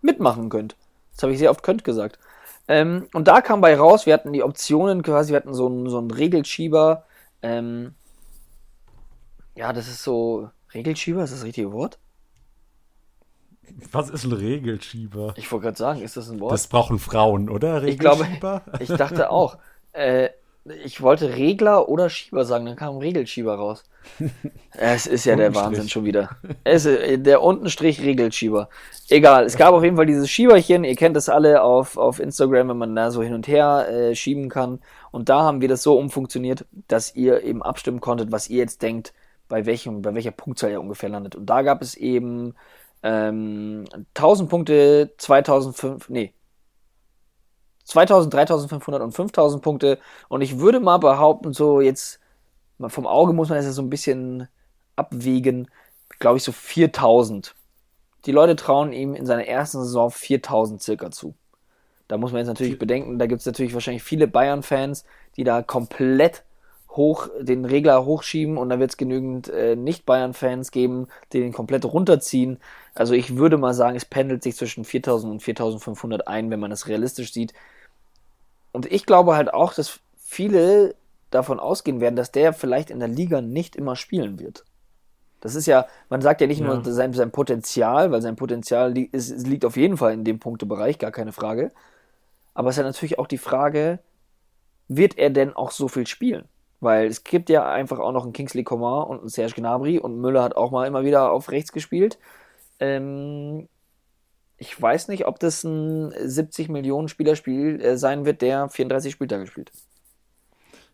mitmachen könnt. Das habe ich sehr oft könnt gesagt. Ähm, und da kam bei raus, wir hatten die Optionen quasi, wir hatten so einen, so einen Regelschieber. Ähm, ja, das ist so. Regelschieber, ist das das richtige Wort? Was ist ein Regelschieber? Ich wollte gerade sagen, ist das ein Wort? Das brauchen Frauen, oder? Regelschieber? Ich glaube, ich dachte auch. Äh, ich wollte Regler oder Schieber sagen, dann kam Regelschieber raus. es ist ja der Wahnsinn schon wieder. Es ist, der Untenstrich Regelschieber. Egal, es gab auf jeden Fall dieses Schieberchen. Ihr kennt das alle auf, auf Instagram, wenn man da so hin und her äh, schieben kann. Und da haben wir das so umfunktioniert, dass ihr eben abstimmen konntet, was ihr jetzt denkt, bei, welchem, bei welcher Punktzahl ihr ungefähr landet. Und da gab es eben ähm, 1000 Punkte, 2005, nee, 2000, 3500 und 5000 Punkte. Und ich würde mal behaupten, so jetzt vom Auge muss man das ja so ein bisschen abwägen, glaube ich, so 4000. Die Leute trauen ihm in seiner ersten Saison 4000 circa zu. Da muss man jetzt natürlich bedenken, da gibt es natürlich wahrscheinlich viele Bayern-Fans, die da komplett hoch den Regler hochschieben und da wird es genügend äh, Nicht-Bayern-Fans geben, die den komplett runterziehen. Also ich würde mal sagen, es pendelt sich zwischen 4000 und 4500 ein, wenn man das realistisch sieht. Und ich glaube halt auch, dass viele davon ausgehen werden, dass der vielleicht in der Liga nicht immer spielen wird. Das ist ja, man sagt ja nicht ja. nur sein, sein Potenzial, weil sein Potenzial li ist, liegt auf jeden Fall in dem Punktebereich, gar keine Frage. Aber es ist ja natürlich auch die Frage, wird er denn auch so viel spielen? Weil es gibt ja einfach auch noch einen Kingsley Coman und einen Serge Gnabry und Müller hat auch mal immer wieder auf rechts gespielt. Ähm, ich weiß nicht, ob das ein 70 Millionen Spielerspiel äh, sein wird, der 34 Spieltage spielt.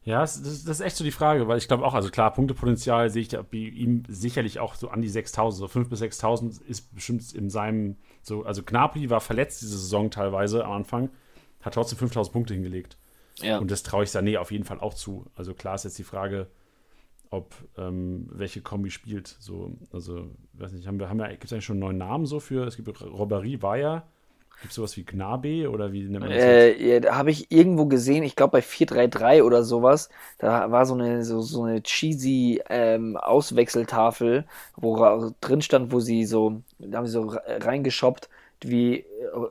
Ja, das, das, ist echt so die Frage, weil ich glaube auch, also klar, Punktepotenzial sehe ich bei ihm sicherlich auch so an die 6000, so 5.000 bis 6.000 ist bestimmt in seinem, so, also Gnabry war verletzt diese Saison teilweise am Anfang, hat trotzdem 5.000 Punkte hingelegt. Ja. Und das traue ich Sané auf jeden Fall auch zu. Also klar ist jetzt die Frage, ob ähm, welche Kombi spielt. So, also, weiß nicht, haben wir, haben wir, gibt es eigentlich schon einen neuen Namen so für? Es gibt Robberie war ja. Gibt es sowas wie Gnabe oder wie nennt man das? Äh, ja, habe ich irgendwo gesehen, ich glaube bei 433 oder sowas, da war so eine, so, so eine cheesy ähm, Auswechseltafel, wo drin stand, wo sie so, da haben sie so reingeshoppt, wie äh,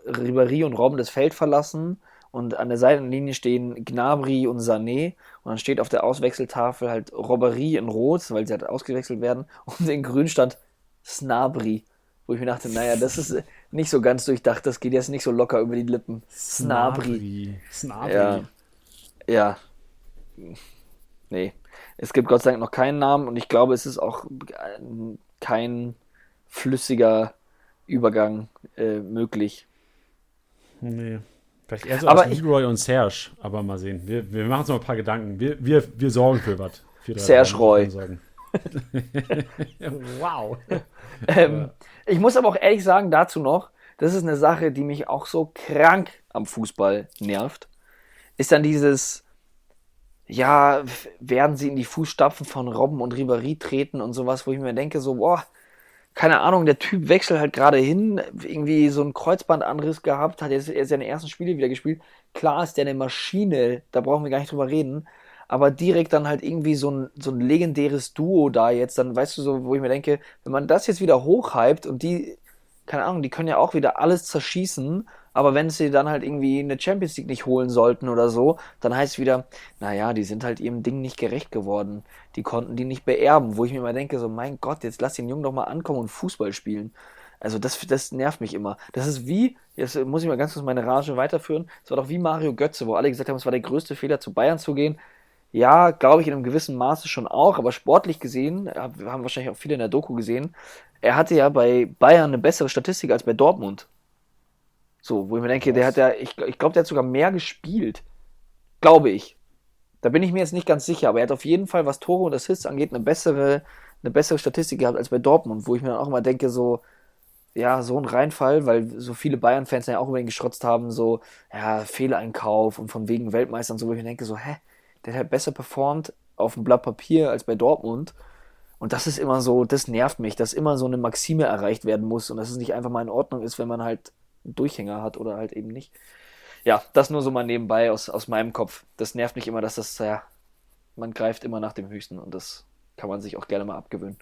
Ribéry und Robben das Feld verlassen und an der Seitenlinie stehen Gnabry und Sané und dann steht auf der Auswechseltafel halt Robbery in Rot, weil sie halt ausgewechselt werden und in Grün stand Snabry, wo ich mir dachte, naja, das ist nicht so ganz durchdacht, das geht jetzt nicht so locker über die Lippen. Snabry. Snabry. Ja. ja. Nee. Es gibt Gott sei Dank noch keinen Namen und ich glaube, es ist auch kein flüssiger Übergang äh, möglich. Nee. Vielleicht eher so aber als Leroy und Serge, aber mal sehen. Wir, wir machen uns noch ein paar Gedanken. Wir, wir, wir sorgen für was. Serge Roy. wow. ähm, ich muss aber auch ehrlich sagen, dazu noch, das ist eine Sache, die mich auch so krank am Fußball nervt, ist dann dieses, ja, werden sie in die Fußstapfen von Robben und Ribéry treten und sowas, wo ich mir denke, so, boah, keine Ahnung, der Typ wechselt halt gerade hin, irgendwie so einen Kreuzbandanriss gehabt, hat jetzt seine ersten Spiele wieder gespielt. Klar ist der eine Maschine, da brauchen wir gar nicht drüber reden. Aber direkt dann halt irgendwie so ein, so ein legendäres Duo da jetzt, dann weißt du so, wo ich mir denke, wenn man das jetzt wieder hochhypt und die, keine Ahnung, die können ja auch wieder alles zerschießen aber wenn sie dann halt irgendwie eine Champions League nicht holen sollten oder so, dann heißt es wieder, naja, die sind halt ihrem Ding nicht gerecht geworden. Die konnten die nicht beerben. Wo ich mir immer denke, so, mein Gott, jetzt lass den Jungen doch mal ankommen und Fußball spielen. Also das, das nervt mich immer. Das ist wie, jetzt muss ich mal ganz kurz meine Rage weiterführen, es war doch wie Mario Götze, wo alle gesagt haben, es war der größte Fehler, zu Bayern zu gehen. Ja, glaube ich in einem gewissen Maße schon auch, aber sportlich gesehen, haben wahrscheinlich auch viele in der Doku gesehen, er hatte ja bei Bayern eine bessere Statistik als bei Dortmund. So, wo ich mir denke, der hat ja, ich, ich glaube, der hat sogar mehr gespielt. Glaube ich. Da bin ich mir jetzt nicht ganz sicher, aber er hat auf jeden Fall, was Tore und Assists angeht, eine bessere, eine bessere Statistik gehabt als bei Dortmund, wo ich mir dann auch immer denke, so, ja, so ein Reinfall, weil so viele Bayern-Fans ja auch über ihn geschrotzt haben, so, ja, Fehleinkauf und von wegen Weltmeister und so, wo ich mir denke, so, hä, der hat besser performt auf dem Blatt Papier als bei Dortmund. Und das ist immer so, das nervt mich, dass immer so eine Maxime erreicht werden muss und dass es nicht einfach mal in Ordnung ist, wenn man halt Durchhänger hat oder halt eben nicht. Ja, das nur so mal nebenbei aus, aus meinem Kopf. Das nervt mich immer, dass das, ja, man greift immer nach dem Höchsten und das kann man sich auch gerne mal abgewöhnen.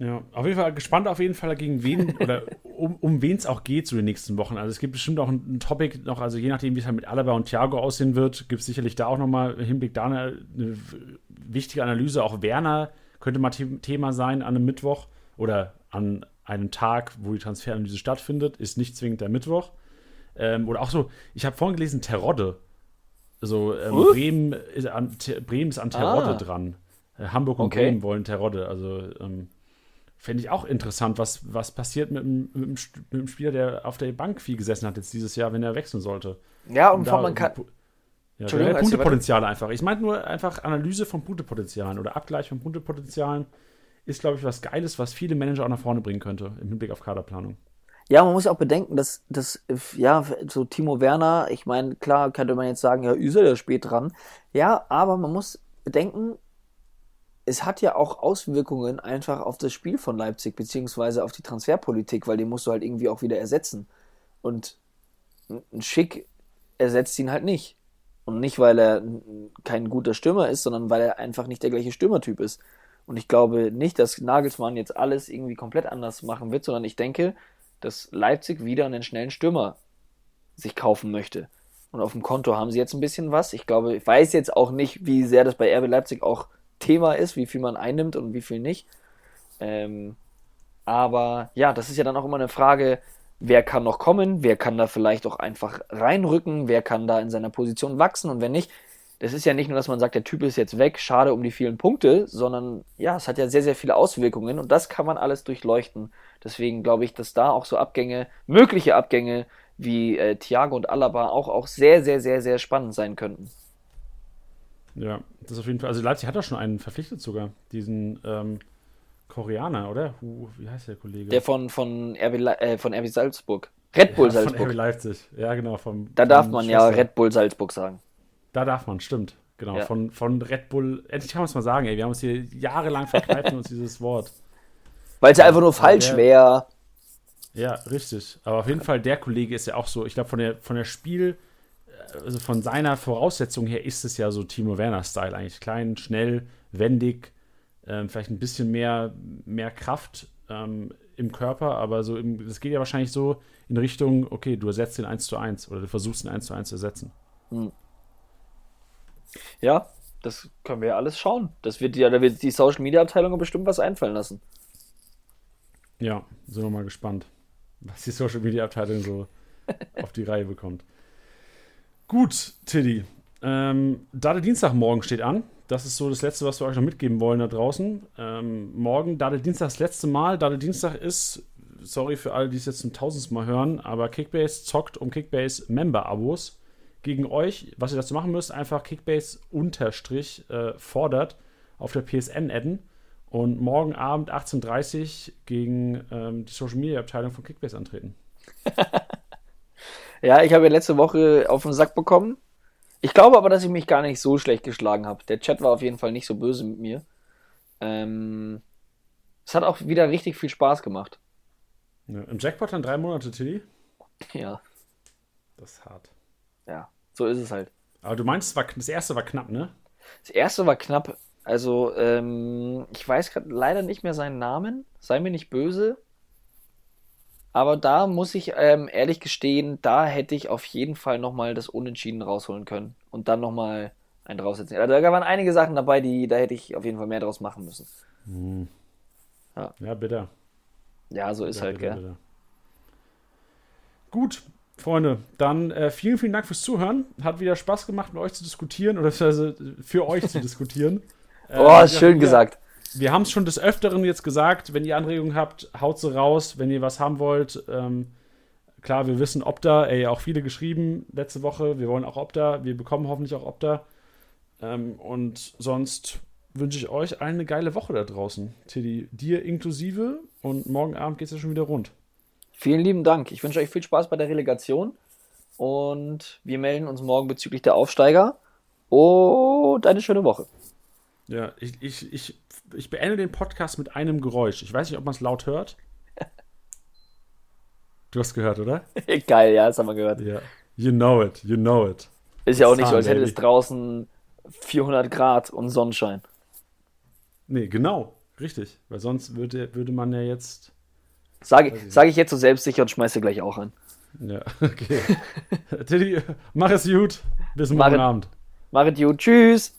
Ja, auf jeden Fall gespannt auf jeden Fall gegen wen oder um, um wen es auch geht zu den nächsten Wochen. Also es gibt bestimmt auch ein, ein Topic noch, also je nachdem, wie es halt mit Alaba und Thiago aussehen wird, gibt es sicherlich da auch nochmal im Hinblick da eine, eine, wichtige Analyse. Auch Werner könnte mal Thema sein an einem Mittwoch oder an einem Tag, wo die Transferanalyse stattfindet, ist nicht zwingend der Mittwoch. Ähm, oder auch so, ich habe vorhin gelesen, Terodde. Also ähm, uh? Bremen, ist an, Bremen ist an Terodde ah. dran. Äh, Hamburg und okay. Bremen wollen Terodde. Also ähm, fände ich auch interessant, was, was passiert mit, mit, mit, dem Spieler, der auf der Bank viel gesessen hat jetzt dieses Jahr, wenn er wechseln sollte. Ja, und, und da, man kann. Ja, Punktepotenziale einfach. Ich meine nur einfach Analyse von Punktepotenzialen oder Abgleich von Punktepotenzialen ist, glaube ich, was Geiles, was viele Manager auch nach vorne bringen könnte im Hinblick auf Kaderplanung. Ja, man muss ja auch bedenken, dass, dass ja, so Timo Werner, ich meine, klar könnte man jetzt sagen, ja, ist er ja spät dran. Ja, aber man muss bedenken, es hat ja auch Auswirkungen einfach auf das Spiel von Leipzig, beziehungsweise auf die Transferpolitik, weil den musst du halt irgendwie auch wieder ersetzen. Und ein Schick ersetzt ihn halt nicht. Und nicht, weil er kein guter Stürmer ist, sondern weil er einfach nicht der gleiche Stürmertyp ist. Und ich glaube nicht, dass Nagelsmann jetzt alles irgendwie komplett anders machen wird, sondern ich denke, dass Leipzig wieder einen schnellen Stürmer sich kaufen möchte. Und auf dem Konto haben sie jetzt ein bisschen was. Ich glaube, ich weiß jetzt auch nicht, wie sehr das bei RB Leipzig auch Thema ist, wie viel man einnimmt und wie viel nicht. Ähm, aber ja, das ist ja dann auch immer eine Frage, wer kann noch kommen, wer kann da vielleicht auch einfach reinrücken, wer kann da in seiner Position wachsen und wenn nicht, das ist ja nicht nur, dass man sagt, der Typ ist jetzt weg, schade um die vielen Punkte, sondern ja, es hat ja sehr, sehr viele Auswirkungen und das kann man alles durchleuchten. Deswegen glaube ich, dass da auch so Abgänge, mögliche Abgänge wie äh, Thiago und Alaba auch, auch sehr, sehr, sehr, sehr spannend sein könnten. Ja, das auf jeden Fall. Also Leipzig hat doch schon einen verpflichtet sogar, diesen ähm, Koreaner, oder? Wie heißt der Kollege? Der von, von, RB, äh, von RB Salzburg. Red Bull ja, Salzburg. Von RB Leipzig, ja genau. Vom, da darf man Schwester. ja Red Bull Salzburg sagen. Da darf man, stimmt. Genau, ja. von, von Red Bull. Endlich kann man es mal sagen, ey. Wir haben uns hier jahrelang verkneifen uns dieses Wort. Weil es ja einfach nur falsch wäre. Ja, richtig. Aber auf jeden Fall, der Kollege ist ja auch so, ich glaube, von der, von der Spiel, also von seiner Voraussetzung her ist es ja so Timo Werner-Style eigentlich. Klein, schnell, wendig, ähm, vielleicht ein bisschen mehr, mehr Kraft ähm, im Körper, aber so, es geht ja wahrscheinlich so in Richtung, okay, du ersetzt den 1 zu 1 oder du versuchst den 1 zu 1 zu ersetzen. Hm. Ja, das können wir ja alles schauen. Das wird ja, da wird die Social Media Abteilung bestimmt was einfallen lassen. Ja, sind wir mal gespannt, was die Social Media Abteilung so auf die Reihe bekommt. Gut, Tiddy. Ähm, Dade Dienstag morgen steht an. Das ist so das Letzte, was wir euch noch mitgeben wollen da draußen. Ähm, morgen, Dade Dienstag das letzte Mal. Dade Dienstag ist, sorry für alle, die es jetzt zum tausendsten Mal hören, aber Kickbase zockt um Kickbase Member-Abos gegen euch. Was ihr dazu machen müsst, einfach Kickbase unterstrich äh, fordert auf der PSN adden und morgen Abend 18.30 Uhr gegen ähm, die Social Media Abteilung von Kickbase antreten. ja, ich habe ja letzte Woche auf den Sack bekommen. Ich glaube aber, dass ich mich gar nicht so schlecht geschlagen habe. Der Chat war auf jeden Fall nicht so böse mit mir. Ähm, es hat auch wieder richtig viel Spaß gemacht. Ja, Im Jackpot dann drei Monate, Tilly? Ja. Das ist hart. Ja, so ist es halt. Aber du meinst, das erste war knapp, ne? Das erste war knapp. Also, ähm, ich weiß gerade leider nicht mehr seinen Namen. Sei mir nicht böse. Aber da muss ich ähm, ehrlich gestehen, da hätte ich auf jeden Fall nochmal das Unentschieden rausholen können. Und dann nochmal einen draufsetzen. Also, da waren einige Sachen dabei, die, da hätte ich auf jeden Fall mehr draus machen müssen. Hm. Ja. ja, bitte. Ja, so ist halt, bitter, gell. Bitter. Gut, Freunde, dann äh, vielen, vielen Dank fürs Zuhören. Hat wieder Spaß gemacht, mit euch zu diskutieren oder für euch zu diskutieren. oh, äh, schön wir, gesagt. Wir haben es schon des Öfteren jetzt gesagt. Wenn ihr Anregungen habt, haut sie raus. Wenn ihr was haben wollt, ähm, klar, wir wissen Opta, ey, auch viele geschrieben letzte Woche, wir wollen auch Opta, wir bekommen hoffentlich auch Opta. Ähm, und sonst wünsche ich euch allen eine geile Woche da draußen. Tiddy, dir inklusive und morgen Abend geht es ja schon wieder rund. Vielen lieben Dank. Ich wünsche euch viel Spaß bei der Relegation und wir melden uns morgen bezüglich der Aufsteiger und eine schöne Woche. Ja, ich, ich, ich, ich beende den Podcast mit einem Geräusch. Ich weiß nicht, ob man es laut hört. Du hast gehört, oder? Geil, ja, das haben wir gehört. Ja. You know it, you know it. Ist ja auch nicht so, als hätte es draußen 400 Grad und Sonnenschein. Nee, genau, richtig. Weil sonst würde, würde man ja jetzt. Sage sag ich jetzt so selbstsicher und schmeiße gleich auch an. Ja, okay. Teddy, mach es gut. Bis morgen Abend. Mach es gut. Tschüss.